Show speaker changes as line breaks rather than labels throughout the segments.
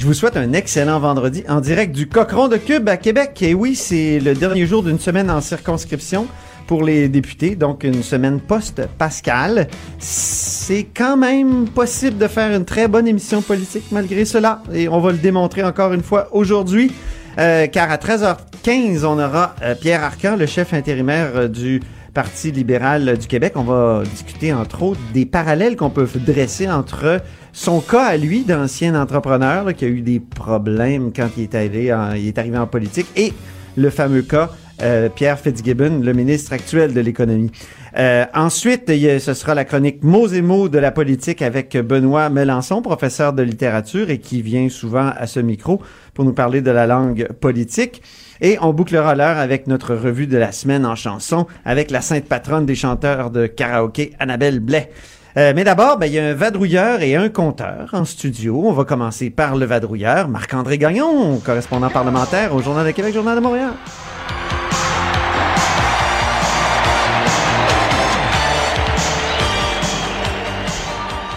Je vous souhaite un excellent vendredi en direct du Cochon de Cube à Québec. Et oui, c'est le dernier jour d'une semaine en circonscription pour les députés, donc une semaine post-Pascal. C'est quand même possible de faire une très bonne émission politique malgré cela. Et on va le démontrer encore une fois aujourd'hui. Euh, car à 13h15, on aura euh, Pierre Arcan, le chef intérimaire euh, du Parti libéral du Québec. On va discuter entre autres des parallèles qu'on peut dresser entre son cas à lui d'ancien entrepreneur qui a eu des problèmes quand il est, allé en- il arrivé politique et le fameux cas euh, Pierre Fitzgibbon, le ministre actuel de l'économie. Euh, ensuite, ce sera la chronique mots et mots de la politique avec Benoît Melançon, professeur de littérature et qui vient souvent à ce micro pour nous parler de la langue politique. Et on bouclera l'heure avec notre revue de la semaine en chanson avec la sainte patronne des chanteurs de karaoké, Annabelle Blais. Euh, mais d'abord, ben, il y a un vadrouilleur et un conteur en studio. On va commencer par le vadrouilleur, Marc-André Gagnon, correspondant parlementaire au Journal de Québec, Journal de Montréal.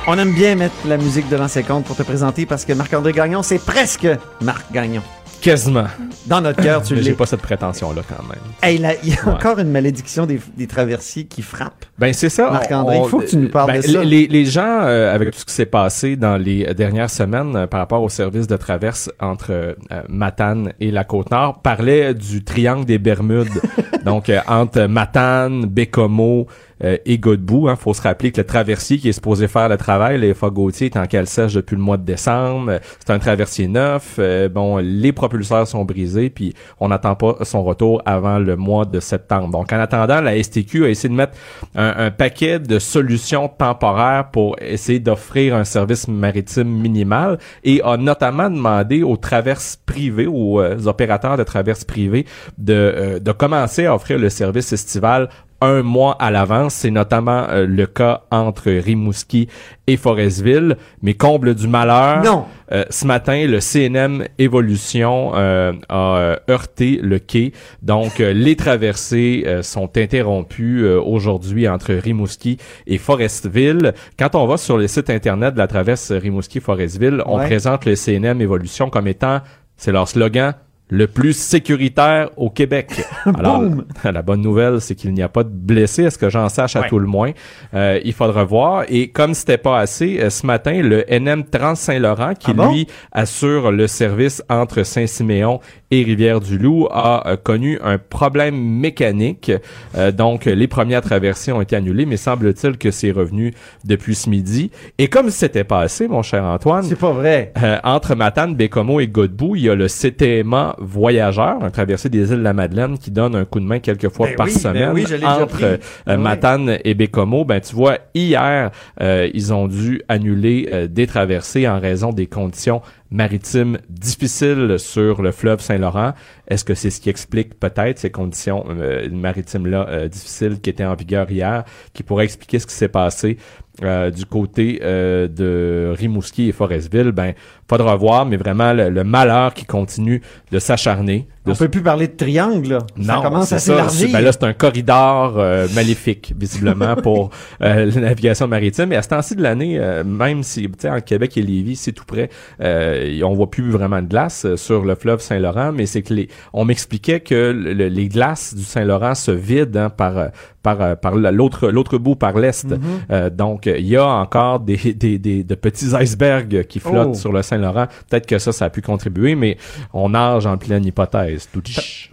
On aime bien mettre la musique de l'ancien compte pour te présenter parce que Marc-André Gagnon, c'est presque Marc Gagnon.
Quasiment.
Dans notre cœur, tu
Mais j'ai
l'es.
pas cette prétention-là quand même.
Hey, là, il y a
Ouais.
encore une malédiction des, des traversiers qui frappe.
Ben c'est ça.
Marc-André, il faut que tu nous parles
ben,
de ça.
Les, les gens, euh, avec tout ce qui s'est passé dans les dernières semaines euh, par rapport au service de traverse entre euh, Matane et la Côte-Nord, parlaient du triangle des Bermudes. Donc, euh, entre Matane, Bécomo euh, et Godbout. Hein, faut se rappeler que le traversier qui est supposé faire le travail, les Gauthier, est en sèche depuis le mois de décembre. C'est un traversier neuf. Euh, bon, les propulseurs sont brisés, puis on n'attend pas son retour avant le mois de septembre. Donc, en attendant, la STQ a essayé de mettre un, un paquet de solutions temporaires pour essayer d'offrir un service maritime minimal et a notamment demandé aux traverses privées, aux euh, opérateurs de traverses privées, de, euh, de commencer à offrir le service estival un mois à l'avance. C'est notamment euh, le cas entre Rimouski et Forestville. Mais comble du malheur,
Non.
euh, ce matin, le CNM Évolution euh, a euh, heurté le quai. Donc, euh, les traversées euh, sont interrompues euh, aujourd'hui entre Rimouski et Forestville. Quand on va sur le site internet de la traverse Rimouski-Forestville, on
Ouais.
présente le CNM Évolution comme étant, c'est leur slogan, le plus sécuritaire au Québec. Alors, la bonne nouvelle, c'est qu'il n'y a pas de blessés, à ce que j'en sache à
Ouais.
tout le moins. Euh, il faudra voir. Et comme c'était pas assez, euh, ce matin, le NM Trans-Saint-Laurent, qui
Ah bon?
lui assure le service entre Saint-Siméon et Rivière-du-Loup, a euh, connu un problème mécanique. Euh, donc, les premières traversées ont été annulées, mais semble-t-il que c'est revenu depuis ce midi. Et comme c'était pas assez, mon cher Antoine,
C'est pas vrai.
euh, entre Matane, Bécomo et Godbout, il y a le CTMA Voyageur, un traversé des îles de la Madeleine qui donne un coup de main quelques fois
Ben
par
oui, ben
semaine
oui,
entre euh,
Ben oui.
Matane et Bécomo. Ben tu vois, hier, euh, ils ont dû annuler euh, des traversées en raison des conditions maritimes difficiles sur le fleuve Saint-Laurent. Est-ce que c'est ce qui explique peut-être ces conditions euh, maritimes-là euh, difficiles qui étaient en vigueur hier, qui pourrait expliquer ce qui s'est passé euh, du côté de Rimouski et Forestville? Ben, faudra voir, mais vraiment le malheur qui continue de s'acharner.
On peut plus parler de triangle, là. ça commence à s'élargir.
Ben là, c'est un corridor euh, maléfique, visiblement, pour euh, la navigation maritime. Et à ce temps-ci de l'année, euh, même si, tu sais, en Québec et Lévis, c'est tout près, euh, on voit plus vraiment de glace euh, sur le fleuve Saint-Laurent, mais c'est que les, on m'expliquait que le- le- les glaces du Saint-Laurent se vident hein, par euh, par par la- l'autre l'autre bout par l'est.
Mm-hmm.
Euh, donc il y a encore des, des, des de petits icebergs qui flottent
Oh.
sur le Saint-Laurent. Peut-être que ça ça a pu contribuer, mais on nage en pleine hypothèse.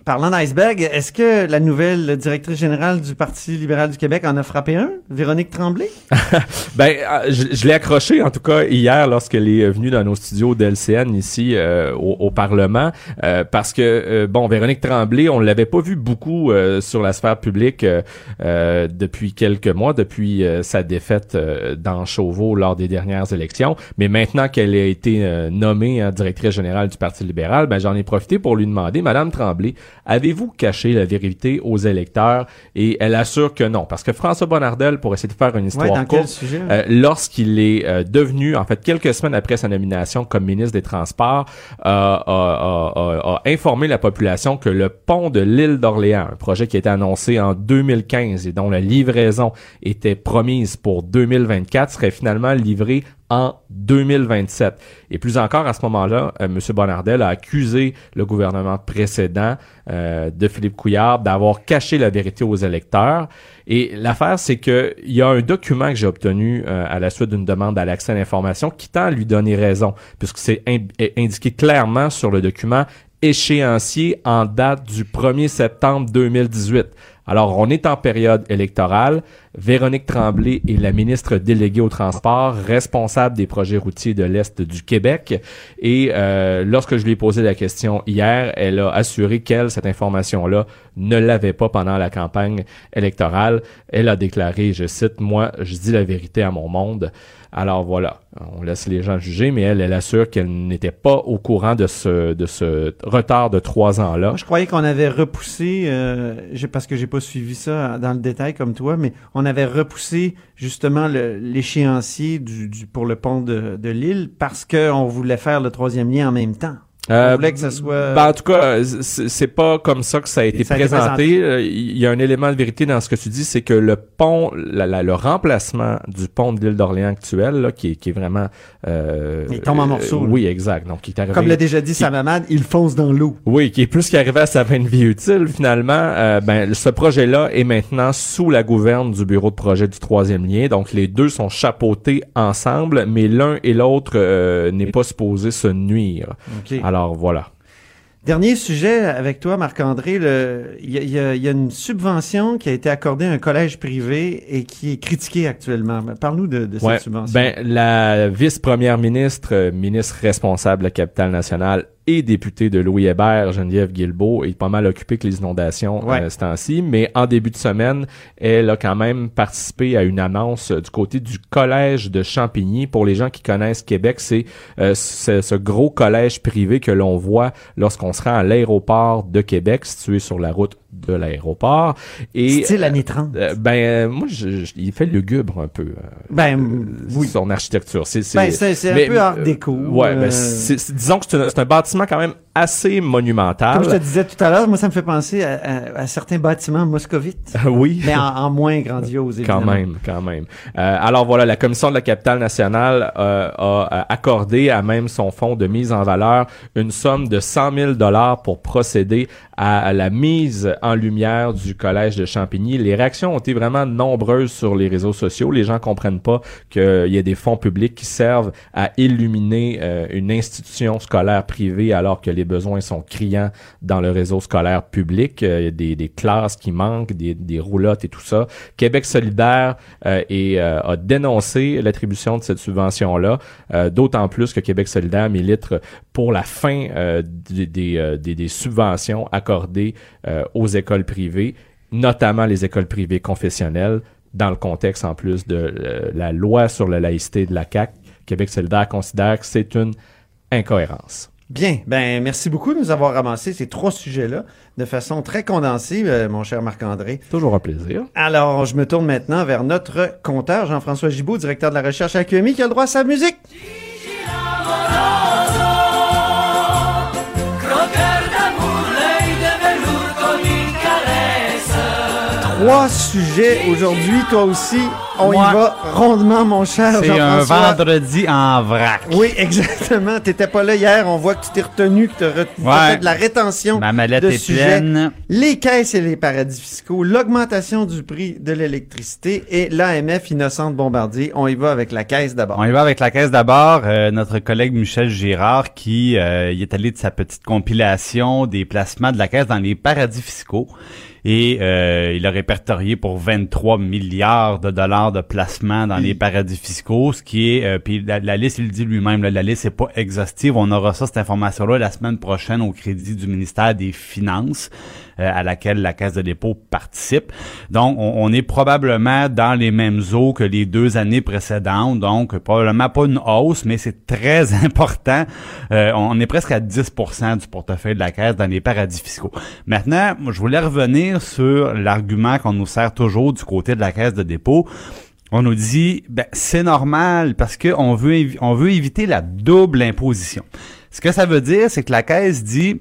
Parlant d'iceberg, est-ce que la nouvelle directrice générale du Parti libéral du Québec en a frappé un, Véronique Tremblay?
ben, euh, je, je l'ai accroché en tout cas hier lorsqu'elle est venue dans nos studios d'LCN ici euh, au, au, Parlement, euh, parce que euh, bon, Véronique Tremblay, on l'avait pas vu beaucoup sur la sphère publique depuis quelques mois, depuis sa défaite dans Chauveau lors des dernières élections, mais maintenant qu'elle a été nommée hein, directrice générale du Parti libéral, ben j'en ai profité pour lui demander, Madame Tremblay, avez-vous caché la vérité aux électeurs? Et elle assure que non, parce que François Bonnardel, pour essayer de faire une histoire
ouais,
courte, euh, lorsqu'il est euh, devenu, en fait, quelques semaines après sa nomination comme ministre des Transports, euh, a, a, a, informé la population que le pont de l'île d'Orléans, un projet qui a été annoncé en 2015 et dont la livraison était promise pour 2024, serait finalement livré en 2027. Et plus encore, à ce moment-là, euh, M. Bonnardel a accusé le gouvernement précédent euh, de Philippe Couillard d'avoir caché la vérité aux électeurs. Et l'affaire, c'est que il y a un document que j'ai obtenu euh, à la suite d'une demande à l'accès à l'information qui tend à lui donner raison, puisque c'est indiqué clairement sur le document échéancier en date du 1er septembre 2018. Alors, on est en période électorale. Véronique Tremblay est la ministre déléguée au transport, responsable des projets routiers de l'Est du Québec. Et euh, lorsque je lui ai posé la question hier, elle a assuré qu'elle, cette information-là, ne l'avait pas pendant la campagne électorale. Elle a déclaré, je cite, moi, je dis la vérité à mon monde. Alors voilà, on laisse les gens juger, mais elle, elle assure qu'elle n'était pas au courant de ce de ce retard de trois ans là.
Je croyais qu'on avait repoussé, euh, parce que j'ai pas suivi ça dans le détail comme toi, mais on avait repoussé justement l'échéancier du, du, pour le pont de, de l'île parce qu'on voulait faire le troisième lien en même temps.
Euh, que ça soit. Ben, en tout cas, euh, c'est pas comme ça que ça a été présenté. Euh, il y a un élément de vérité dans ce que tu dis, c'est que le pont, le remplacement du pont de l'île d'Orléans actuel, là, qui, est, qui est vraiment.
Euh, il tombe en morceaux.
oui, exact. Donc, qui est arrivé,
Comme l'a déjà dit sa maman, il fonce dans l'eau.
Oui, qui est plus qu'arrivé à sa fin de vie utile finalement. ben, ce projet-là est maintenant sous la gouverne du bureau de projet du troisième lien. Donc, les deux sont chapeautés ensemble, mais l'un et l'autre n'est pas supposé se nuire. Alors, alors voilà.
Dernier sujet avec toi, Marc-André. Il y, y, a une subvention qui a été accordée à un collège privé et qui est critiquée actuellement. Parle-nous de, de cette subvention.
Ben, la vice-première ministre, euh, ministre responsable de la capitale nationale, et députée de Louis Hébert, Geneviève Guilbeault, est pas mal occupée que les inondations
ouais.
euh, ce temps-ci. Mais en début de semaine, elle a quand même participé à une annonce du côté du collège de Champigny. Pour les gens qui connaissent Québec, c'est euh, ce gros collège privé que l'on voit lorsqu'on se rend à l'aéroport de Québec, situé sur la route de l'aéroport.
Et style l'année 30.
Euh, ben euh, moi, je, je, il fait lugubre un peu. Euh,
ben oui.
Son architecture, c'est c'est
ben, c'est un peu art déco.
ouais, ben, disons que c'est un, un, bâtiment quand même assez monumental.
Comme je te disais tout à l'heure, moi ça me fait penser à, à, à certains bâtiments moscovites.
oui.
Mais en, en moins grandiose.
Évidemment. Quand même, quand même. alors voilà, la commission de la capitale nationale a accordé à même son fonds de mise en valeur une somme de 100 000 dollars pour procéder à la mise en lumière du collège de Champigny. Les réactions ont été vraiment nombreuses sur les réseaux sociaux. Les gens comprennent pas qu'il y a des fonds publics qui servent à illuminer euh, une institution scolaire privée alors que les besoins sont criants dans le réseau scolaire public. Euh, il y a des, classes qui manquent, des, des, roulottes et tout ça. Québec solidaire euh, et, a dénoncé l'attribution de cette subvention-là, d'autant plus que Québec solidaire milite pour la fin des, subventions accordées aux écoles privées, notamment les écoles privées confessionnelles, dans le contexte en plus de euh, la loi sur la laïcité de la CAC. Québec solidaire considère que c'est une incohérence.
Bien, ben merci beaucoup de nous avoir ramassé ces trois sujets-là de façon très condensée, euh, mon cher Marc-André.
Toujours un plaisir.
Alors, je me tourne maintenant vers notre compteur, Jean-François Gibault, directeur de la recherche à QMI, qui a le droit à sa musique. Trois sujets aujourd'hui, toi aussi. On
Moi,
y va rondement, mon cher
C'est un vendredi en vrac.
Oui, exactement. T'étais pas là hier. On voit que tu t'es retenu, que tu as fait de la rétention
Ma mallette
de
est
sujets.
pleine.
Les caisses et les paradis fiscaux, l'augmentation du prix de l'électricité et l'AMF Innocente Bombardier. On y va avec la caisse d'abord.
On y va avec la caisse d'abord. Euh, notre collègue Michel Girard qui euh, est allé de sa petite compilation des placements de la caisse dans les paradis fiscaux. Et euh, il a répertorié pour 23 milliards de dollars de placements dans les paradis fiscaux, ce qui est, euh, puis la, la liste, il le dit lui-même, là, la liste n'est pas exhaustive. On aura ça, cette information-là, la semaine prochaine au crédit du ministère des Finances, à laquelle la Caisse de dépôt participe. Donc, on, est probablement dans les mêmes eaux que les deux années précédentes. Donc, probablement pas une hausse, mais c'est très important. Euh, on est presque à 10% du portefeuille de la Caisse dans les paradis fiscaux. Maintenant, je voulais revenir sur l'argument qu'on nous sert toujours du côté de la Caisse de dépôt. On nous dit, ben, c'est normal parce que on veut, on veut éviter la double imposition. Ce que ça veut dire, c'est que la Caisse dit,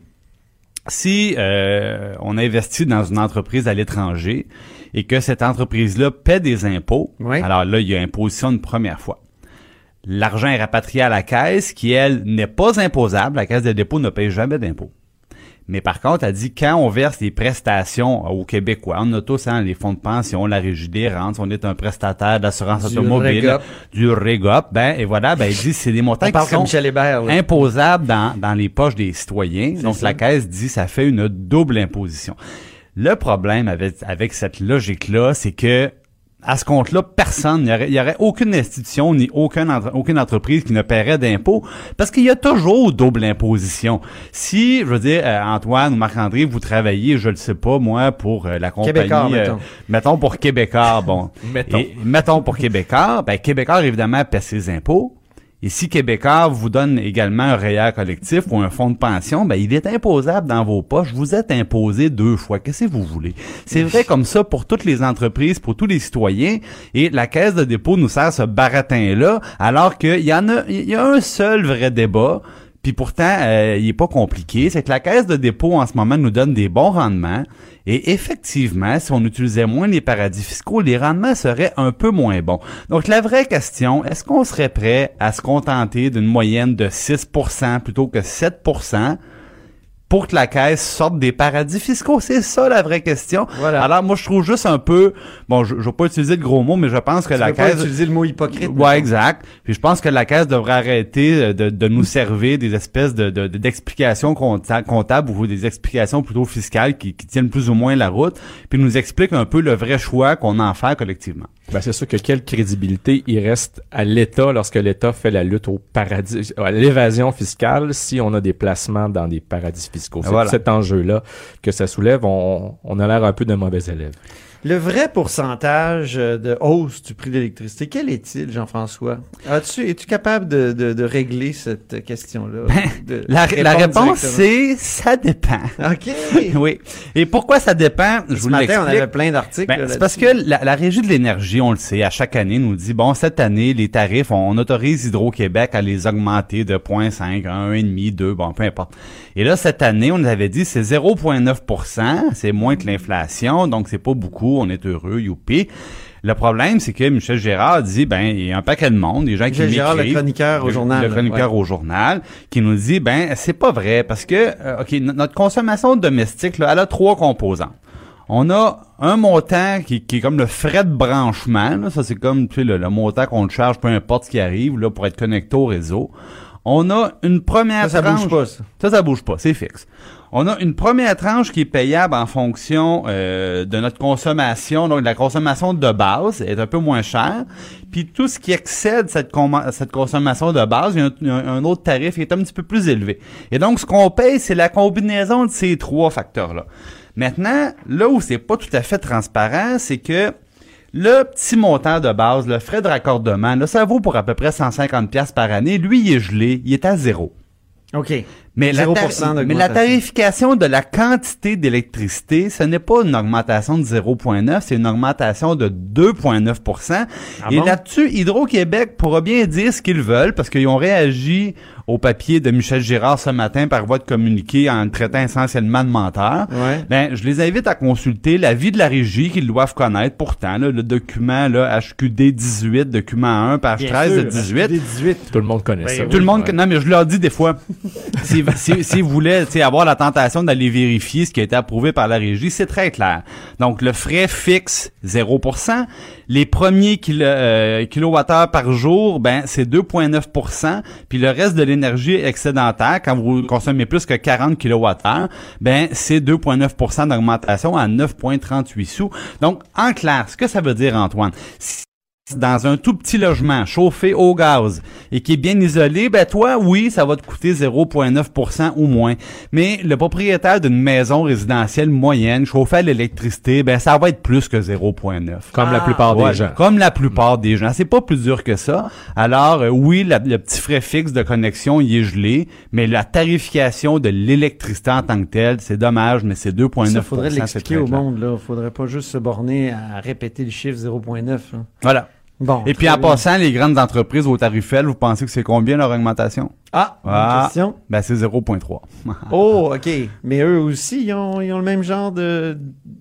si euh, on investit dans une entreprise à l'étranger et que cette entreprise-là paie des impôts,
Oui.
alors là, il y a imposition une première fois. L'argent est rapatrié à la caisse qui, elle, n'est pas imposable. La caisse de dépôt ne paye jamais d'impôts. Mais par contre, elle dit quand on verse des prestations aux Québécois, on a tous hein, les fonds de pension, la régie des rentes, on est un prestataire d'assurance automobile, du REGOP, ben et voilà, ben il dit c'est des montants
On
qui
comme
sont
Michel Hébert. là.
imposable dans, dans les poches des citoyens. Donc,
ça.
la Caisse dit ça fait une double imposition. Le problème avec, avec cette logique-là, c'est que à ce compte-là, personne, il n'y aurait, aucune institution ni aucune, entre- aucune entreprise qui ne paierait d'impôts parce qu'il y a toujours double imposition. Si, je veux dire, euh, Antoine ou Marc-André, vous travaillez, je le sais pas, moi, pour euh, la compagnie...
Québécois,
euh,
mettons.
mettons pour Québécois, bon.
Mettons.
Et, mettons pour Québécois, ben Québécois, évidemment, paie ses impôts. Et si Québécois vous donne également un REER collectif ou un fonds de pension, ben il est imposable dans vos poches. Vous êtes imposé deux fois. Qu'est-ce que vous voulez? C'est vrai comme ça pour toutes les entreprises, pour tous les citoyens. Et la Caisse de dépôt nous sert ce baratin-là, alors qu'il y en il y a un seul vrai débat. Pourtant, euh, il est pas compliqué. C'est que la caisse de dépôt en ce moment nous donne des bons rendements. Et effectivement, si on utilisait moins les paradis fiscaux, les rendements seraient un peu moins bons. Donc la vraie question, est-ce qu'on serait prêt à se contenter d'une moyenne de 6% plutôt que 7% pour que la caisse sorte des paradis fiscaux? C'est ça la vraie question.
Voilà.
Alors moi, je trouve juste un peu... Bon, je ne vais pas utiliser de gros mots, mais je pense que
Tu
la
veux pas
caisse...
utiliser le mot hypocrite.
Ouais, exact. Puis je pense que la caisse devrait arrêter euh, de, de nous servir des espèces de de- de- d'explications compta- comptables ou des explications plutôt fiscales qui, qui tiennent plus ou moins la route, puis nous explique un peu le vrai choix qu'on en fait collectivement.
Ben, c'est sûr que quelle crédibilité il reste à l'État lorsque l'État fait la lutte au paradis, à l'évasion fiscale si on a des placements dans des paradis fiscaux? C'est
Voilà.
cet enjeu-là que ça soulève. On, on a l'air un peu de mauvais élèves.
Le vrai pourcentage euh, de hausse du prix de l'électricité, quel est-il, Jean-François? As-tu, es-tu capable de, de, de régler cette question-là? De
La, réponse, c'est ça dépend.
OK.
oui. Et pourquoi ça dépend? Je
Ce
vous
matin, on avait plein d'articles.
Ben, c'est parce que la, la Régie de l'énergie, on le sait, à chaque année, nous dit, bon, cette année, les tarifs, on, on autorise Hydro-Québec à les augmenter de 0.5 à 1,5, 2, bon, peu importe. Et là, cette année, on nous avait dit, c'est 0,9% c'est moins que l'inflation, donc c'est pas beaucoup, on est heureux, youpi. Le problème, c'est que Michel Gérard dit, ben, il y a un paquet de monde, des gens qui
Michel Gérard, le chroniqueur au journal,
Le chroniqueur au journal, qui nous dit, ben, c'est pas vrai, parce que, euh, OK, no- notre consommation domestique, là, elle a trois composantes. On a un montant qui, qui est comme le frais de branchement. là. ça, c'est comme tu sais, le, le montant qu'on te charge, peu importe ce qui arrive, là, pour être connecté au réseau. On a une première
Ça, ça
tranche.
bouge pas, ça.
Ça, ça bouge pas, c'est fixe. On a une première tranche qui est payable en fonction euh, de notre consommation, donc la consommation de base est un peu moins chère. Puis tout ce qui excède cette, consommation de base, il y a un, autre tarif qui est un petit peu plus élevé. Et donc, ce qu'on paye, c'est la combinaison de ces trois facteurs-là. Maintenant, là où c'est pas tout à fait transparent, c'est que le petit montant de base, le frais de raccordement, là, ça vaut pour à peu près 150 pièces par année. Lui, il est gelé, il est à zéro.
OK.
Mais la,
0%
tar-
d'augmentation.
mais la tarification de la quantité d'électricité, ce n'est pas une augmentation de 0,9, c'est une augmentation de 2,9% Et
bon?
là-dessus, Hydro-Québec pourra bien dire ce qu'ils veulent parce qu'ils ont réagi au papier de Michel Girard ce matin par voie de communiqué en le traitant essentiellement de menteur.
Ouais.
Ben, je les invite à consulter l'avis de la régie qu'ils doivent connaître. Pourtant, là, le document là, HQD 18, document 1, page 13 de 18.
18.
Tout le monde connaît ça.
Tout le monde,
Ouais.
non mais je leur dis des fois, si, si, si vous voulez tu sais, avoir la tentation d'aller vérifier ce qui a été approuvé par la régie, c'est très clair. Donc le frais fixe 0%, les premiers kilo, euh, par jour, ben c'est 2,9%, puis le reste de l'énergie excédentaire, quand vous consommez plus que 40 kilowattheures, ben c'est 2,9% d'augmentation à 9,38 sous. Donc en clair, ce que ça veut dire Antoine, dans un tout petit logement chauffé au gaz et qui est bien isolé, ben toi, oui, ça va te coûter 0,9% ou moins. Mais le propriétaire d'une maison résidentielle moyenne chauffée à l'électricité, ben ça va être plus que 0,9.
Comme la
Ah,
plupart
Ouais,
des gens.
Comme la plupart des gens. C'est pas plus dur que ça. Alors, euh, oui, la- le petit frais fixe de connexion, il est gelé, mais la tarification de l'électricité en tant que telle, c'est dommage, mais c'est 2,9%.
Ça faudrait l'expliquer au monde, là. Faudrait pas juste se borner à répéter le chiffre 0.9. hein.
Voilà.
Bon.
Et puis en
bien.
passant, les grandes entreprises au tarifel, vous pensez que c'est combien leur augmentation?
Ah,
Ah.
question.
Ben, c'est 0,3.
Oh, OK. Mais eux aussi, ils ont, ils ont le même genre de,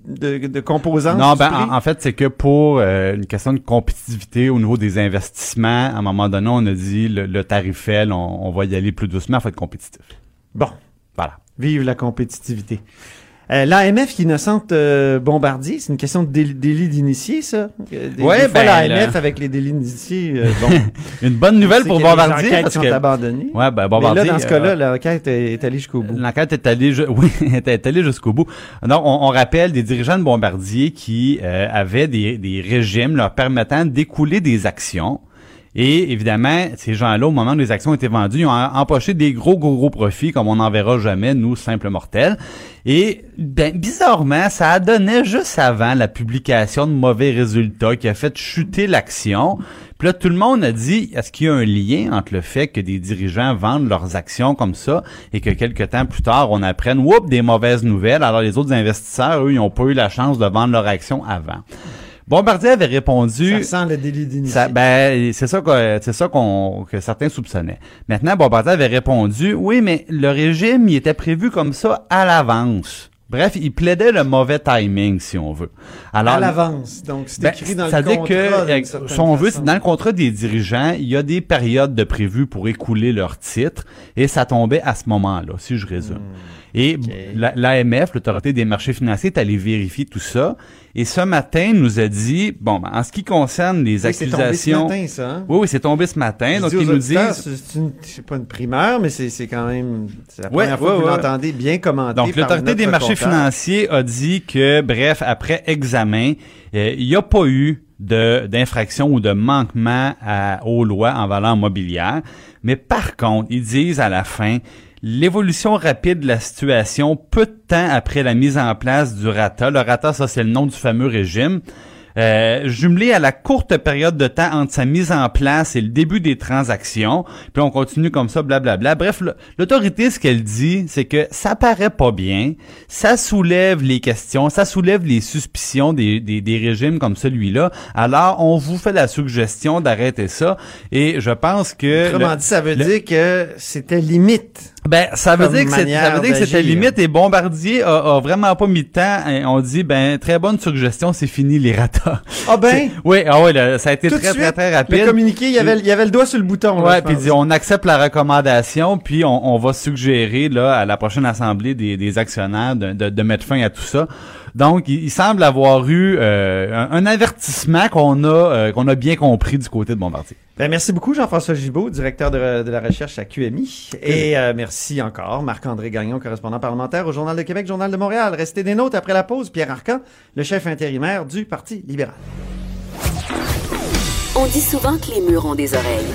de, de composantes.
non, ben, en, en fait, c'est que pour euh, une question de compétitivité au niveau des investissements, à un moment donné, on a dit le, le tarifel, on, on va y aller plus doucement, faut être compétitif.
Bon.
Voilà.
Vive la compétitivité. Euh, L'AMF qui innocente euh, Bombardier, c'est une question de délit, délit d'initié, ça? Euh, Des,
Ouais,
des fois,
ben,
l'AMF
là-
avec les délits d'initiés, euh, bon.
Une bonne nouvelle pour Bombardier,
enquêtes
parce que
sont abandonnées.
ouais, ben
Mais
Bombardier.
là, dans ce
euh,
cas-là, l'enquête est, est allée jusqu'au bout.
L'enquête est allée, ju- oui, est allée jusqu'au bout. Donc, on, on rappelle des dirigeants de Bombardier qui euh, avaient des, des régimes leur permettant d'écouler des actions. Et évidemment, ces gens-là, au moment où les actions étaient vendues, ils ont em- empoché des gros, gros, gros profits, comme on n'en verra jamais, nous, simples mortels. Et ben, bizarrement, ça a donné juste avant la publication de mauvais résultats qui a fait chuter l'action. Puis là, tout le monde a dit, est-ce qu'il y a un lien entre le fait que des dirigeants vendent leurs actions comme ça et que quelques temps plus tard, on apprenne, whoop, des mauvaises nouvelles. Alors les autres investisseurs, eux, ils n'ont pas eu la chance de vendre leurs actions avant? Bombardier avait répondu...
Ça sent le délit d'initié.
Ça, ben, c'est ça que c'est ça qu'on que certains soupçonnaient. Maintenant, Bombardier avait répondu oui, mais le régime il était prévu comme ça à l'avance. Bref, il plaidait le mauvais timing, si on veut. Alors,
à l'avance. Donc, c'est
ben,
écrit dans
ça
le
veut dire
contrat.
que, euh,
certaine
si on veut, dans le contrat des dirigeants, il y a des périodes de prévues pour écouler leurs titres, et ça tombait à ce moment-là, si je résume.
Hmm.
Et la- l'AMF, l'autorité des marchés financiers, est allée vérifier tout ça, et ce matin nous a dit, bon, ben, en ce qui concerne les
Oui, c'est tombé ce
accusations,
matin, ça. hein?
oui, oui, c'est tombé ce matin,
Je
donc ils nous disent.
c'est pas une primeur, mais c'est quand même c'est la
Ouais,
première fois
ouais,
que vous
ouais.
l'entendez bien commenté.
Donc, l'autorité des marchés financiers a dit que, bref, après examen, euh, il n'y a pas eu d'infraction ou de manquement à- aux lois en valeur mobilière. Mais par contre, ils disent à la fin, l'évolution rapide de la situation, peu de temps après la mise en place du RATA, le RATA, ça c'est le nom du fameux régime, euh, jumelé à la courte période de temps entre sa mise en place et le début des transactions, puis on continue comme ça, blablabla. Bref, le- l'autorité, ce qu'elle dit, c'est que ça paraît pas bien, ça soulève les questions, ça soulève les suspicions des, des, des régimes comme celui-là. Alors, on vous fait la suggestion d'arrêter ça, et je pense que...
Autrement
le-
dit, ça veut
le-
dire que c'était limite.
Ben, ça veut dire que c'est- ça veut dire que c'était limite et Bombardier a, a vraiment pas mis de temps. Et on dit, ben, très bonne suggestion, c'est fini les ratas.
Ah ben,
Oui, ah ouais, là, ça a été
tout
très,
suite,
très, très
le
rapide.
communiqué, il y avait, il y avait le doigt sur le bouton. là,
Ouais, puis dit, on accepte la recommandation, puis on, on va suggérer là à la prochaine assemblée des, des actionnaires de, de, de mettre fin à tout ça. Donc, il, il semble avoir eu euh, un, un avertissement qu'on a euh, qu'on a bien compris du côté de Bombardier.
Ben, merci beaucoup, Jean-François Gibault, directeur de, de la recherche à QMI. Et euh, merci encore, Marc-André Gagnon, correspondant parlementaire au Journal de Québec, Journal de Montréal. Restez des nôtres après la pause. Pierre Arcan, le chef intérimaire du Parti libéral.
On dit souvent que les murs ont des oreilles.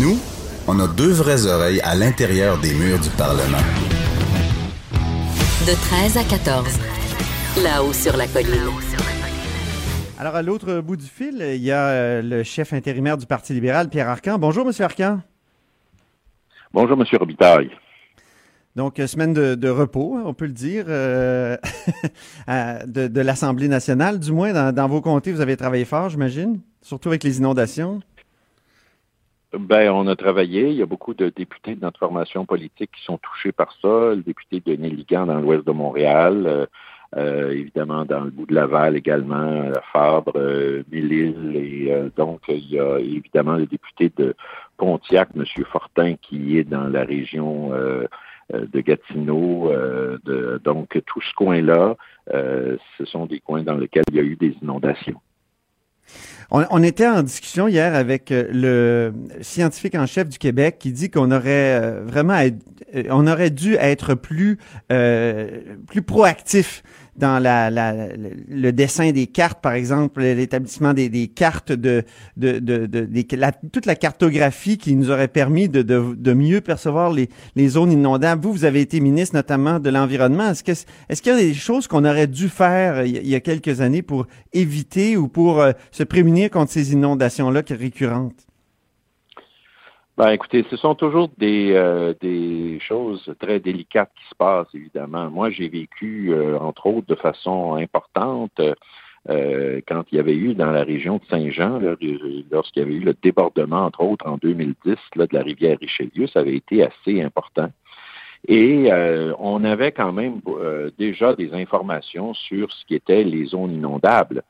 Nous, on a deux vraies oreilles à l'intérieur des murs du Parlement.
De 13 à 14. Là-haut sur la colline.
Alors, à l'autre bout du fil, il y a euh, le chef intérimaire du Parti libéral, Pierre Arcan. Bonjour, Monsieur Arcan.
Bonjour, Monsieur Robitaille.
Donc, euh, semaine de, de repos, on peut le dire, euh, de, de l'Assemblée nationale. Du moins, dans, dans vos comtés, vous avez travaillé fort, j'imagine, surtout avec les inondations.
Ben, on a travaillé. Il y a beaucoup de députés de notre formation politique qui sont touchés par ça. Le député de Néligan dans l'ouest de Montréal, euh, euh, évidemment dans le bout de Laval également, Fabre, euh, et donc il y a évidemment le député de Pontiac, M. Fortin, qui est dans la région de Gatineau. de, donc tout ce coin-là, ce sont des coins dans lesquels il y a eu des inondations.
On, était en discussion hier avec euh, le scientifique en chef du Québec qui dit qu'on aurait euh, vraiment, euh, dû être plus proactif dans le dessin des cartes, par exemple, l'établissement des, cartes de, de, de, de toute la cartographie qui nous aurait permis de, mieux percevoir les, zones inondables. Vous, vous avez été ministre notamment de l'environnement. Est-ce que est-ce qu'il y a des choses qu'on aurait dû faire il y a quelques années pour éviter ou pour euh, se prémunir contre ces inondations-là récurrentes?
Ben, écoutez, ce sont toujours des, euh, des choses très délicates qui se passent, évidemment. Moi, j'ai vécu, euh, entre autres, de façon importante, euh, quand il y avait eu dans la région de Saint-Jean, lorsqu'il y avait eu le débordement, entre autres, en 2010, là, de la rivière Richelieu, ça avait été assez important. Et on avait quand même déjà des informations sur ce qui était les zones inondables.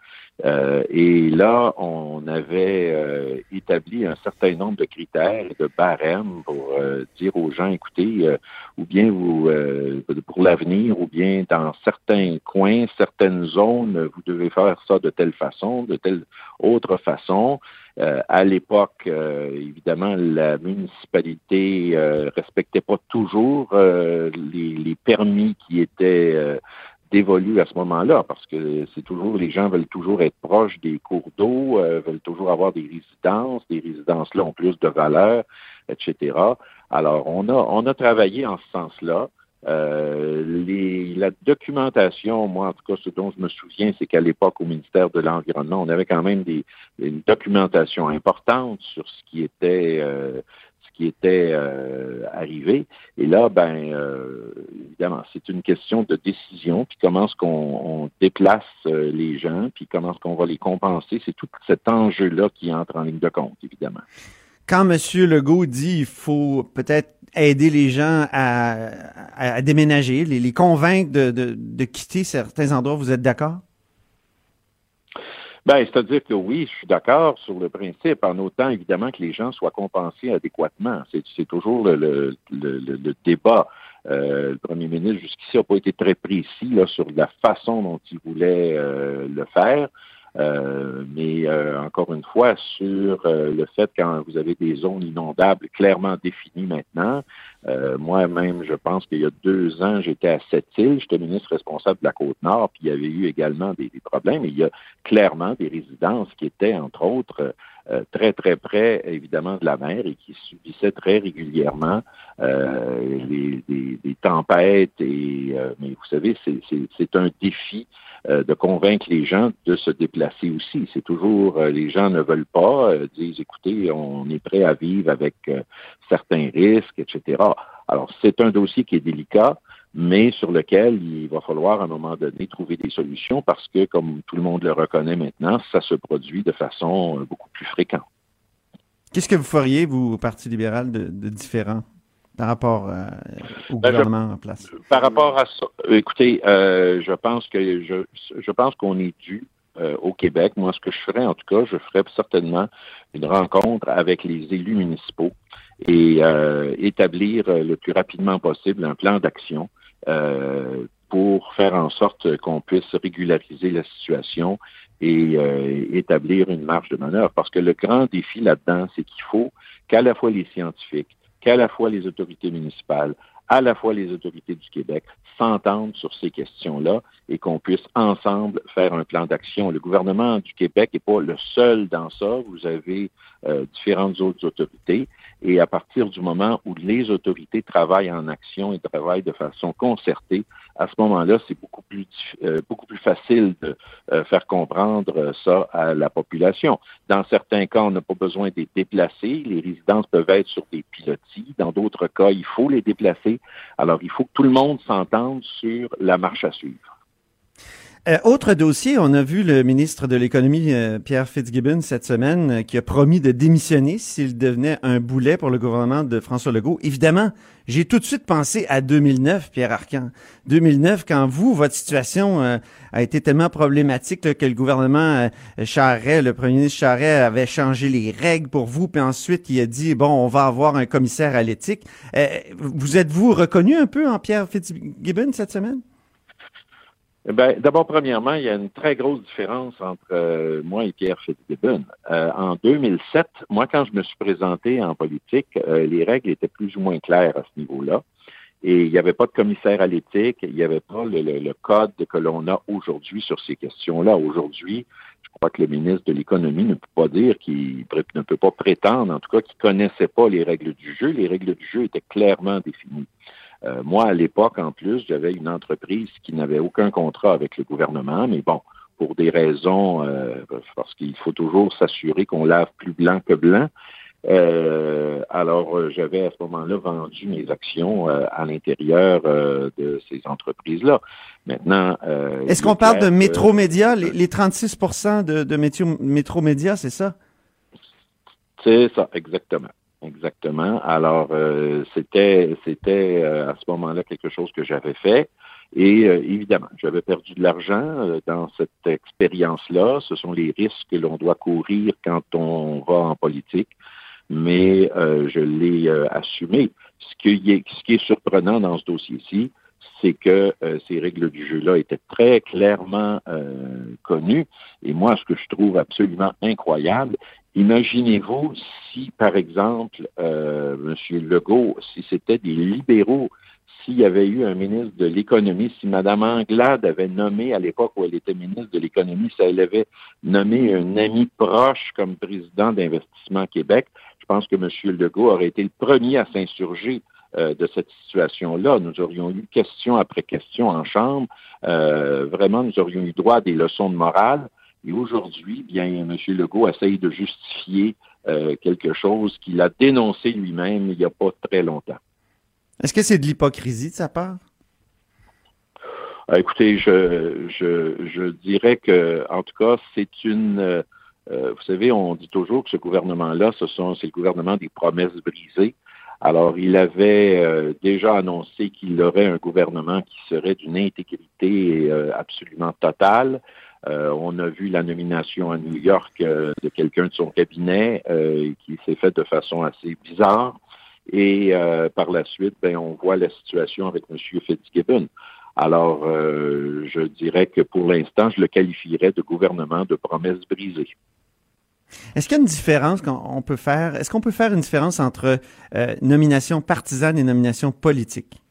Euh, et là, on avait euh, établi un certain nombre de critères de barèmes pour euh, dire aux gens, écoutez, ou bien vous, pour l'avenir, ou bien dans certains coins, certaines zones, vous devez faire ça de telle façon, de telle autre façon. à l'époque, évidemment, la municipalité respectait pas toujours les, les, permis qui étaient dévolue à ce moment-là, parce que c'est toujours, les gens veulent toujours être proches des cours d'eau, euh, veulent toujours avoir des résidences, des résidences-là ont plus de valeur, etc. Alors, on a, on a travaillé en ce sens-là. Euh, la documentation, moi en tout cas, ce dont je me souviens, c'est qu'à l'époque, au ministère de l'Environnement, on avait quand même des, une documentation importante sur ce qui était euh, qui était euh, arrivé. Et là, ben, euh, évidemment, c'est une question de décision, puis comment est-ce qu'on déplace euh, les gens, puis comment est-ce qu'on va les compenser. C'est tout cet enjeu-là qui entre en ligne de compte, évidemment.
Quand M. Legault dit qu'il faut peut-être aider les gens à, déménager, les, convaincre de, de quitter certains endroits, vous êtes d'accord?
Ben, c'est-à-dire que oui, je suis d'accord sur le principe, en autant évidemment que les gens soient compensés adéquatement. C'est toujours le, débat. Euh, le premier ministre jusqu'ici n'a pas été très précis là, sur la façon dont il voulait euh, le faire. Euh, mais euh, encore une fois, sur euh, le fait quand vous avez des zones inondables clairement définies maintenant, moi-même, je pense qu'il y a deux ans, j'étais à Sept-Îles, j'étais ministre responsable de la Côte-Nord, puis il y avait eu également des, problèmes. Et il y a clairement des résidences qui étaient, entre autres, très, très près, évidemment, de la mer et qui subissaient très régulièrement les, des, tempêtes. Et, mais vous savez, c'est un défi euh, de convaincre les gens de se déplacer aussi. C'est toujours, euh, les gens ne veulent pas, euh, disent, écoutez, on est prêt à vivre avec certains risques, etc. Alors, c'est un dossier qui est délicat, mais sur lequel il va falloir à un moment donné trouver des solutions parce que, comme tout le monde le reconnaît maintenant, ça se produit de façon beaucoup plus fréquente.
Qu'est-ce que vous feriez, vous, au Parti libéral, de, de différent? par rapport euh, au ben, gouvernement en place?
Par rapport à ça, écoutez, euh, je pense que je, je pense qu'on est dû euh, au Québec. Moi, ce que je ferais, en tout cas, je ferais certainement une rencontre avec les élus municipaux et établir le plus rapidement possible un plan d'action pour faire en sorte qu'on puisse régulariser la situation et établir une marge de manœuvre. Parce que le grand défi là-dedans, c'est qu'il faut qu'à la fois les scientifiques, qu'à la fois les autorités municipales, à la fois les autorités du Québec s'entendent sur ces questions-là et qu'on puisse ensemble faire un plan d'action. Le gouvernement du Québec n'est pas le seul dans ça. Vous avez euh, différentes autres autorités et à partir du moment où les autorités travaillent en action et travaillent de façon concertée, à ce moment-là, c'est beaucoup plus euh, beaucoup plus facile de euh, faire comprendre ça à la population. Dans certains cas, on n'a pas besoin de les déplacer. Les résidences peuvent être sur des pilotis. Dans d'autres cas, il faut les déplacer. Alors, il faut que tout le monde s'entende sur la marche à suivre.
Euh, autre dossier, on a vu le ministre de l'Économie, euh, Pierre Fitzgibbon, cette semaine, euh, qui a promis de démissionner s'il devenait un boulet pour le gouvernement de François Legault. Évidemment, j'ai tout de suite pensé à 2009, Pierre Arcan. 2009, quand vous, votre situation a été tellement problématique que le gouvernement Charret, le premier ministre Charret, avait changé les règles pour vous, puis ensuite il a dit, bon, on va avoir un commissaire à l'éthique. vous êtes-vous reconnu un peu en Pierre Fitzgibbon cette semaine?
Eh ben, d'abord, premièrement, il y a une très grosse différence entre euh, moi et Pierre Fitzgibbon. Euh, en 2007, moi, quand je me suis présenté en politique, euh, les règles étaient plus ou moins claires à ce niveau-là. Et il n'y avait pas de commissaire à l'éthique, il n'y avait pas le, code que l'on a aujourd'hui sur ces questions-là. Aujourd'hui, je crois que le ministre de l'Économie ne peut pas dire qu'il ne peut pas prétendre, en tout cas, qu'il ne connaissait pas les règles du jeu. Les règles du jeu étaient clairement définies. Euh, moi, à l'époque, en plus, j'avais une entreprise qui n'avait aucun contrat avec le gouvernement, mais bon, pour des raisons, euh, parce qu'il faut toujours s'assurer qu'on lave plus blanc que blanc. Euh, alors, j'avais à ce moment-là vendu mes actions à l'intérieur de ces entreprises-là. Maintenant,
est-ce qu'on parle de Métromédia, les, les 36% de, de Métromédia, c'est ça?
C'est ça, exactement. Exactement. Alors, euh, c'était c'était euh, à ce moment-là quelque chose que j'avais fait. Et euh, évidemment, j'avais perdu de l'argent dans cette expérience-là. Ce sont les risques que l'on doit courir quand on va en politique. Mais je l'ai assumé. Ce qui, est, ce qui est surprenant dans ce dossier-ci, c'est que ces règles du jeu-là étaient très clairement connues. Et moi, ce que je trouve absolument incroyable, Imaginez-vous si, par exemple, euh, M. Legault, si c'était des libéraux, s'il y avait eu un ministre de l'économie, si Mme Anglade avait nommé, à l'époque où elle était ministre de l'économie, si elle avait nommé un ami proche comme président d'Investissement Québec, je pense que M. Legault aurait été le premier à s'insurger euh, de cette situation-là. Nous aurions eu question après question en Chambre. Euh, vraiment, nous aurions eu droit à des leçons de morale. Et aujourd'hui, bien, M. Legault essaye de justifier euh, quelque chose qu'il a dénoncé lui-même il n'y a pas très longtemps.
Est-ce que c'est de l'hypocrisie de sa part?
Ah, écoutez, je, je, dirais que, en tout cas, c'est une. Euh, vous savez, on dit toujours que ce gouvernement-là, ce sont, c'est le gouvernement des promesses brisées. Alors, il avait euh, déjà annoncé qu'il aurait un gouvernement qui serait d'une intégrité absolument totale. Euh, on a vu la nomination à New York euh, de quelqu'un de son cabinet euh, qui s'est fait de façon assez bizarre. Et par la suite, ben, on voit la situation avec M. Fitzgibbon. Alors, je dirais que pour l'instant, je le qualifierais de gouvernement de promesses brisées.
Est-ce qu'il y a une différence qu'on peut faire? Est-ce qu'on peut faire une différence entre nomination partisane et nomination politique?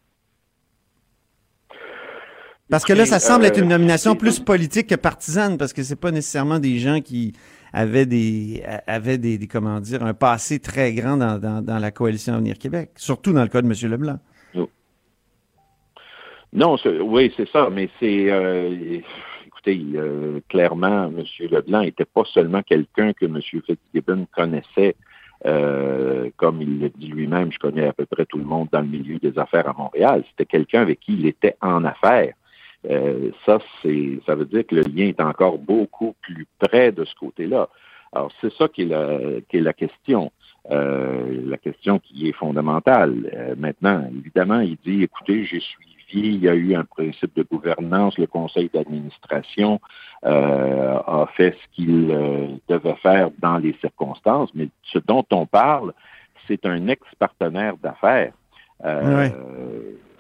Parce que là, ça semble être une euh, nomination plus politique que partisane, parce que c'est pas nécessairement des gens qui avaient des avaient des, comment dire un passé très grand dans, dans, la coalition Avenir Québec, surtout dans le cas de M. Leblanc.
Non, oui, c'est ça, mais c'est euh, écoutez, euh, clairement, M. Leblanc n'était pas seulement quelqu'un que M. Fitzgibbon connaissait. comme il le dit lui-même, je connais à peu près tout le monde dans le milieu des affaires à Montréal. C'était quelqu'un avec qui il était en affaires. Euh, ça, ça veut dire que le lien est encore beaucoup plus près de ce côté-là. Alors, c'est ça qui est la, qui est la question. Euh, la question qui est fondamentale. Euh, maintenant, évidemment, il dit, écoutez, j'ai suivi, il y a eu un principe de gouvernance, le conseil d'administration a fait ce qu'il devait faire dans les circonstances, mais ce dont on parle, c'est un ex-partenaire d'affaires.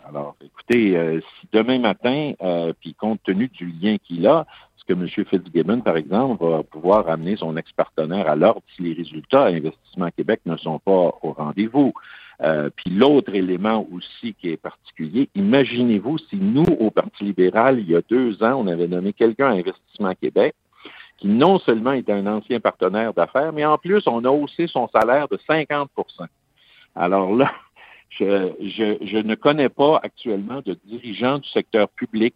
Alors, écoutez, euh, si demain matin, euh, puis compte tenu du lien qu'il a, est-ce que M. Fitzgibbon, par exemple, va pouvoir amener son ex-partenaire à l'ordre si les résultats à Investissement Québec ne sont pas au rendez-vous? Euh, puis l'autre élément aussi qui est particulier, imaginez-vous si nous, au Parti libéral, il y a deux ans, on avait nommé quelqu'un à Investissement Québec qui non seulement est un ancien partenaire d'affaires, mais en plus, on a haussé son salaire de 50% Alors là, je, je, ne connais pas actuellement de dirigeants du secteur public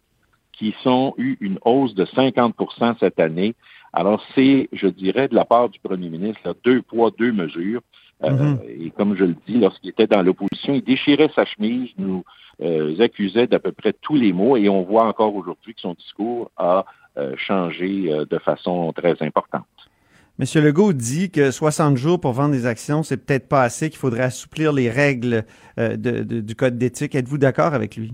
qui sont eu une hausse de 50% cette année. Alors, c'est, je dirais, de la part du premier ministre, deux poids, deux mesures. Euh, mm-hmm. et comme je le dis, lorsqu'il était dans l'opposition, il déchirait sa chemise, nous accusait d'à peu près tous les mots et on voit encore aujourd'hui que son discours a changé de façon très importante.
Monsieur Legault dit que 60 jours pour vendre des actions, c'est peut-être pas assez, qu'il faudrait assouplir les règles du code d'éthique. Êtes-vous d'accord avec lui?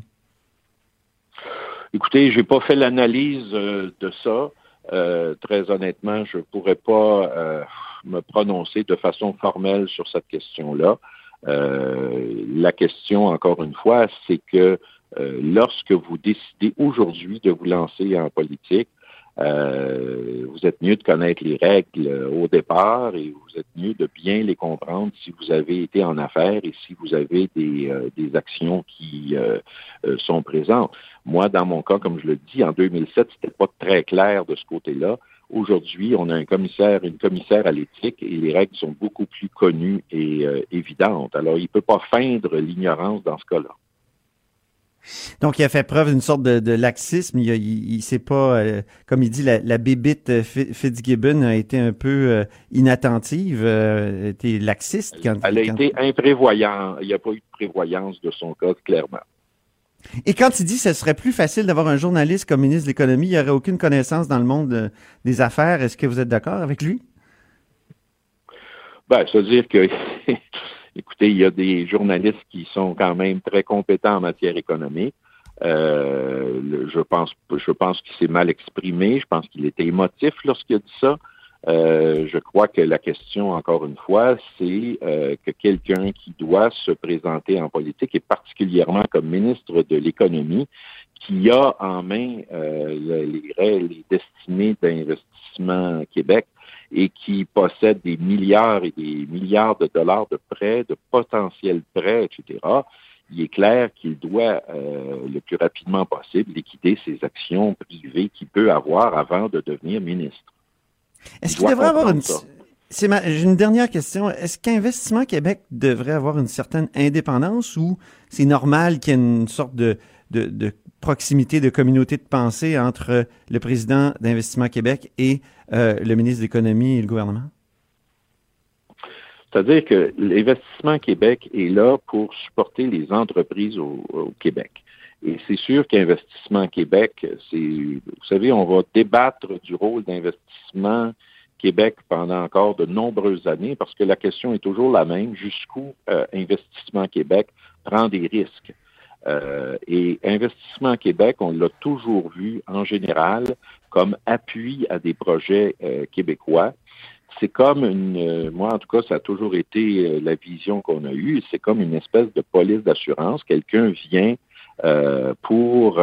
Écoutez, j'ai pas fait l'analyse de ça. Euh, très honnêtement, je pourrais pas euh, me prononcer de façon formelle sur cette question-là. Euh, la question, encore une fois, c'est que lorsque vous décidez aujourd'hui de vous lancer en politique, euh, vous êtes mieux de connaître les règles euh, au départ et vous êtes mieux de bien les comprendre si vous avez été en affaires et si vous avez des, euh, des actions qui sont présentes. Moi, dans mon cas, comme je le dis, en 2007, c'était pas très clair de ce côté-là. Aujourd'hui, on a un commissaire, une commissaire à l'éthique et les règles sont beaucoup plus connues et évidentes. Alors, il ne peut pas feindre l'ignorance dans ce cas-là.
Donc, il a fait preuve d'une sorte de, laxisme. Il, il, sait pas, euh, comme il dit, la, la bébite euh, Fitzgibbon a été un peu euh, inattentive, a été laxiste.
Quand, Elle a été imprévoyante. Il n'y a pas eu de prévoyance de son cas, clairement.
Et quand il dit que ce serait plus facile d'avoir un journaliste comme ministre de l'Économie, il n'y aurait aucune connaissance dans le monde des affaires, est-ce que vous êtes d'accord avec lui?
Ben, c'est-à-dire que Écoutez, il y a des journalistes qui sont quand même très compétents en matière économique. Euh, je pense, je pense qu'il s'est mal exprimé. Je pense qu'il était émotif lorsqu'il a dit ça. Euh, je crois que la question, encore une fois, c'est euh, que quelqu'un qui doit se présenter en politique, et particulièrement comme ministre de l'économie, qui a en main les, les destinées d'investissement Québec, et qui possède des milliards et des milliards de dollars de prêts, de potentiels prêts, etc., il est clair qu'il doit euh, le plus rapidement possible liquider ses actions privées qu'il peut avoir avant de devenir ministre.
Est-ce qu'il devrait avoir une... C'est J'ai une dernière question. Est-ce qu'Investissement Québec devrait avoir une certaine indépendance ou c'est normal qu'il y ait une sorte de, de, de proximité, de communauté de pensée entre le président d'Investissement Québec et le ministre de l'Économie et le gouvernement?
C'est-à-dire que l'Investissement Québec est là pour supporter les entreprises au, Québec. Et c'est sûr qu'Investissement Québec, c'est, vous savez, on va débattre du rôle d'Investissement Québec pendant encore de nombreuses années parce que la question est toujours la même, jusqu'où euh, Investissement Québec prend des risques? Euh, et Investissement Québec, on l'a toujours vu en général comme appui à des projets euh, québécois. C'est comme une, euh, moi en tout cas, ça a toujours été la vision qu'on a eue. C'est comme une espèce de police d'assurance. Quelqu'un vient pour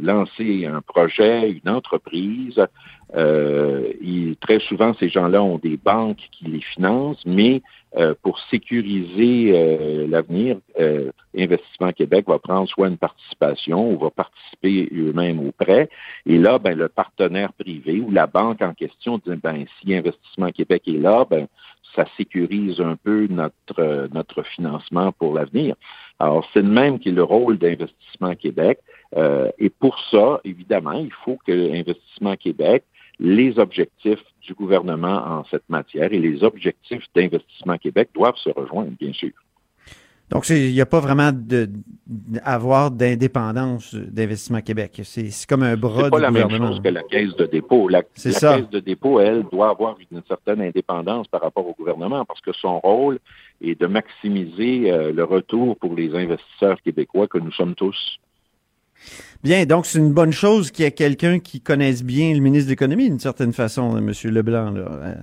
lancer un projet, une entreprise. très souvent, ces gens-là ont des banques qui les financent, mais euh, pour sécuriser euh, l'avenir, euh, Investissement Québec va prendre soit une participation ou va participer eux-mêmes au prêt. Et là, ben, le partenaire privé ou la banque en question dit, ben, si Investissement Québec est là, ben, ça sécurise un peu notre, notre financement pour l'avenir. Alors, c'est le même qui est le rôle d'Investissement Québec. et pour ça, évidemment, il faut que Investissement Québec les objectifs du gouvernement en cette matière et les objectifs d'Investissement Québec doivent se rejoindre, bien sûr.
Donc, il n'y a pas vraiment d'avoir d'indépendance d'Investissement Québec. C'est comme un bras
du
pas la
même chose que la caisse de dépôt. La, caisse de dépôt, elle, doit avoir une certaine indépendance par rapport au gouvernement parce que son rôle est de maximiser euh, le retour pour les investisseurs québécois que nous sommes tous.
Bien, donc c'est une bonne chose qu'il y ait quelqu'un qui connaisse bien le ministre de l'Économie d'une certaine façon, M. Leblanc, là,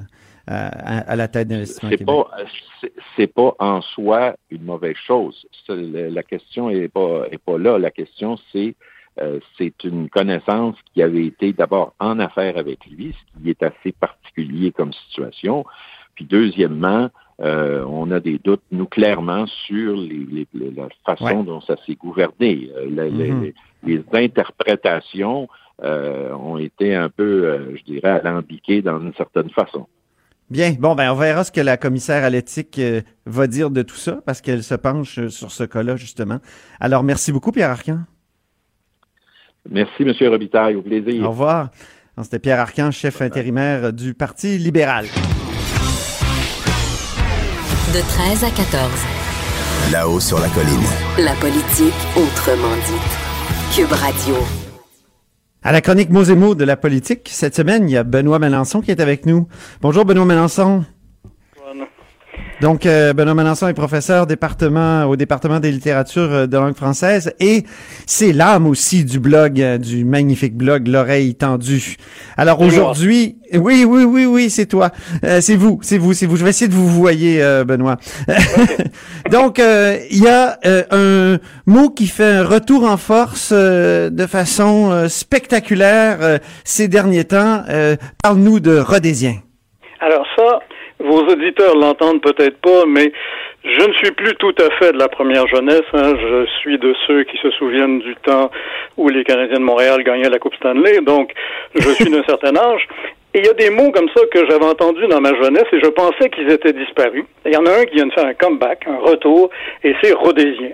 à, la tête d'investissement.
C'est pas, c'est pas en soi une mauvaise chose. La question est pas est pas là. La question c'est euh, c'est une connaissance qui avait été d'abord en affaire avec lui, ce qui est assez particulier comme situation. Puis deuxièmement, euh, on a des doutes, nous, clairement, sur les, la façon dont ça s'est gouverné. Euh, mm-hmm. les, interprétations euh, ont été un peu, je dirais, alambiquées dans une certaine façon.
Bien, bon, ben on verra ce que la commissaire à l'éthique va dire de tout ça, parce qu'elle se penche sur ce cas-là, justement. Alors, merci beaucoup, Pierre Arcan.
Merci, M. Robitaille. Au plaisir.
Au revoir. C'était Pierre Arcan, chef intérimaire du Parti libéral.
De 13 à 14.
Là-haut sur la colline.
La politique autrement dite. Cube Radio.
À la chronique mots et mots de la politique, cette semaine, il y a Benoît Melançon qui est avec nous. Bonjour Benoît Melançon. Donc, euh, Benoît Melançon est professeur département au département des littératures euh, de langue française et c'est l'âme aussi du blog, euh, du magnifique blog L'oreille tendue. Alors aujourd'hui, oui, oui, oui, oui, c'est toi, Euh, c'est vous, c'est vous, c'est vous. Je vais essayer de vous voyer, euh, Benoît. Donc, il y a un mot qui fait un retour en force de façon spectaculaire ces derniers temps. Parle-nous de rhodésien.
Alors ça, vos auditeurs l'entendent peut-être pas, mais je ne suis plus tout à fait de la première jeunesse. hein. Je suis de ceux qui se souviennent du temps où les Canadiens de Montréal gagnaient la Coupe Stanley, donc je suis d'un certain âge. Et il y a des mots comme ça que j'avais entendus dans ma jeunesse et je pensais qu'ils étaient disparus. Il y en a un qui vient de faire un comeback, un retour, et c'est rhodésien.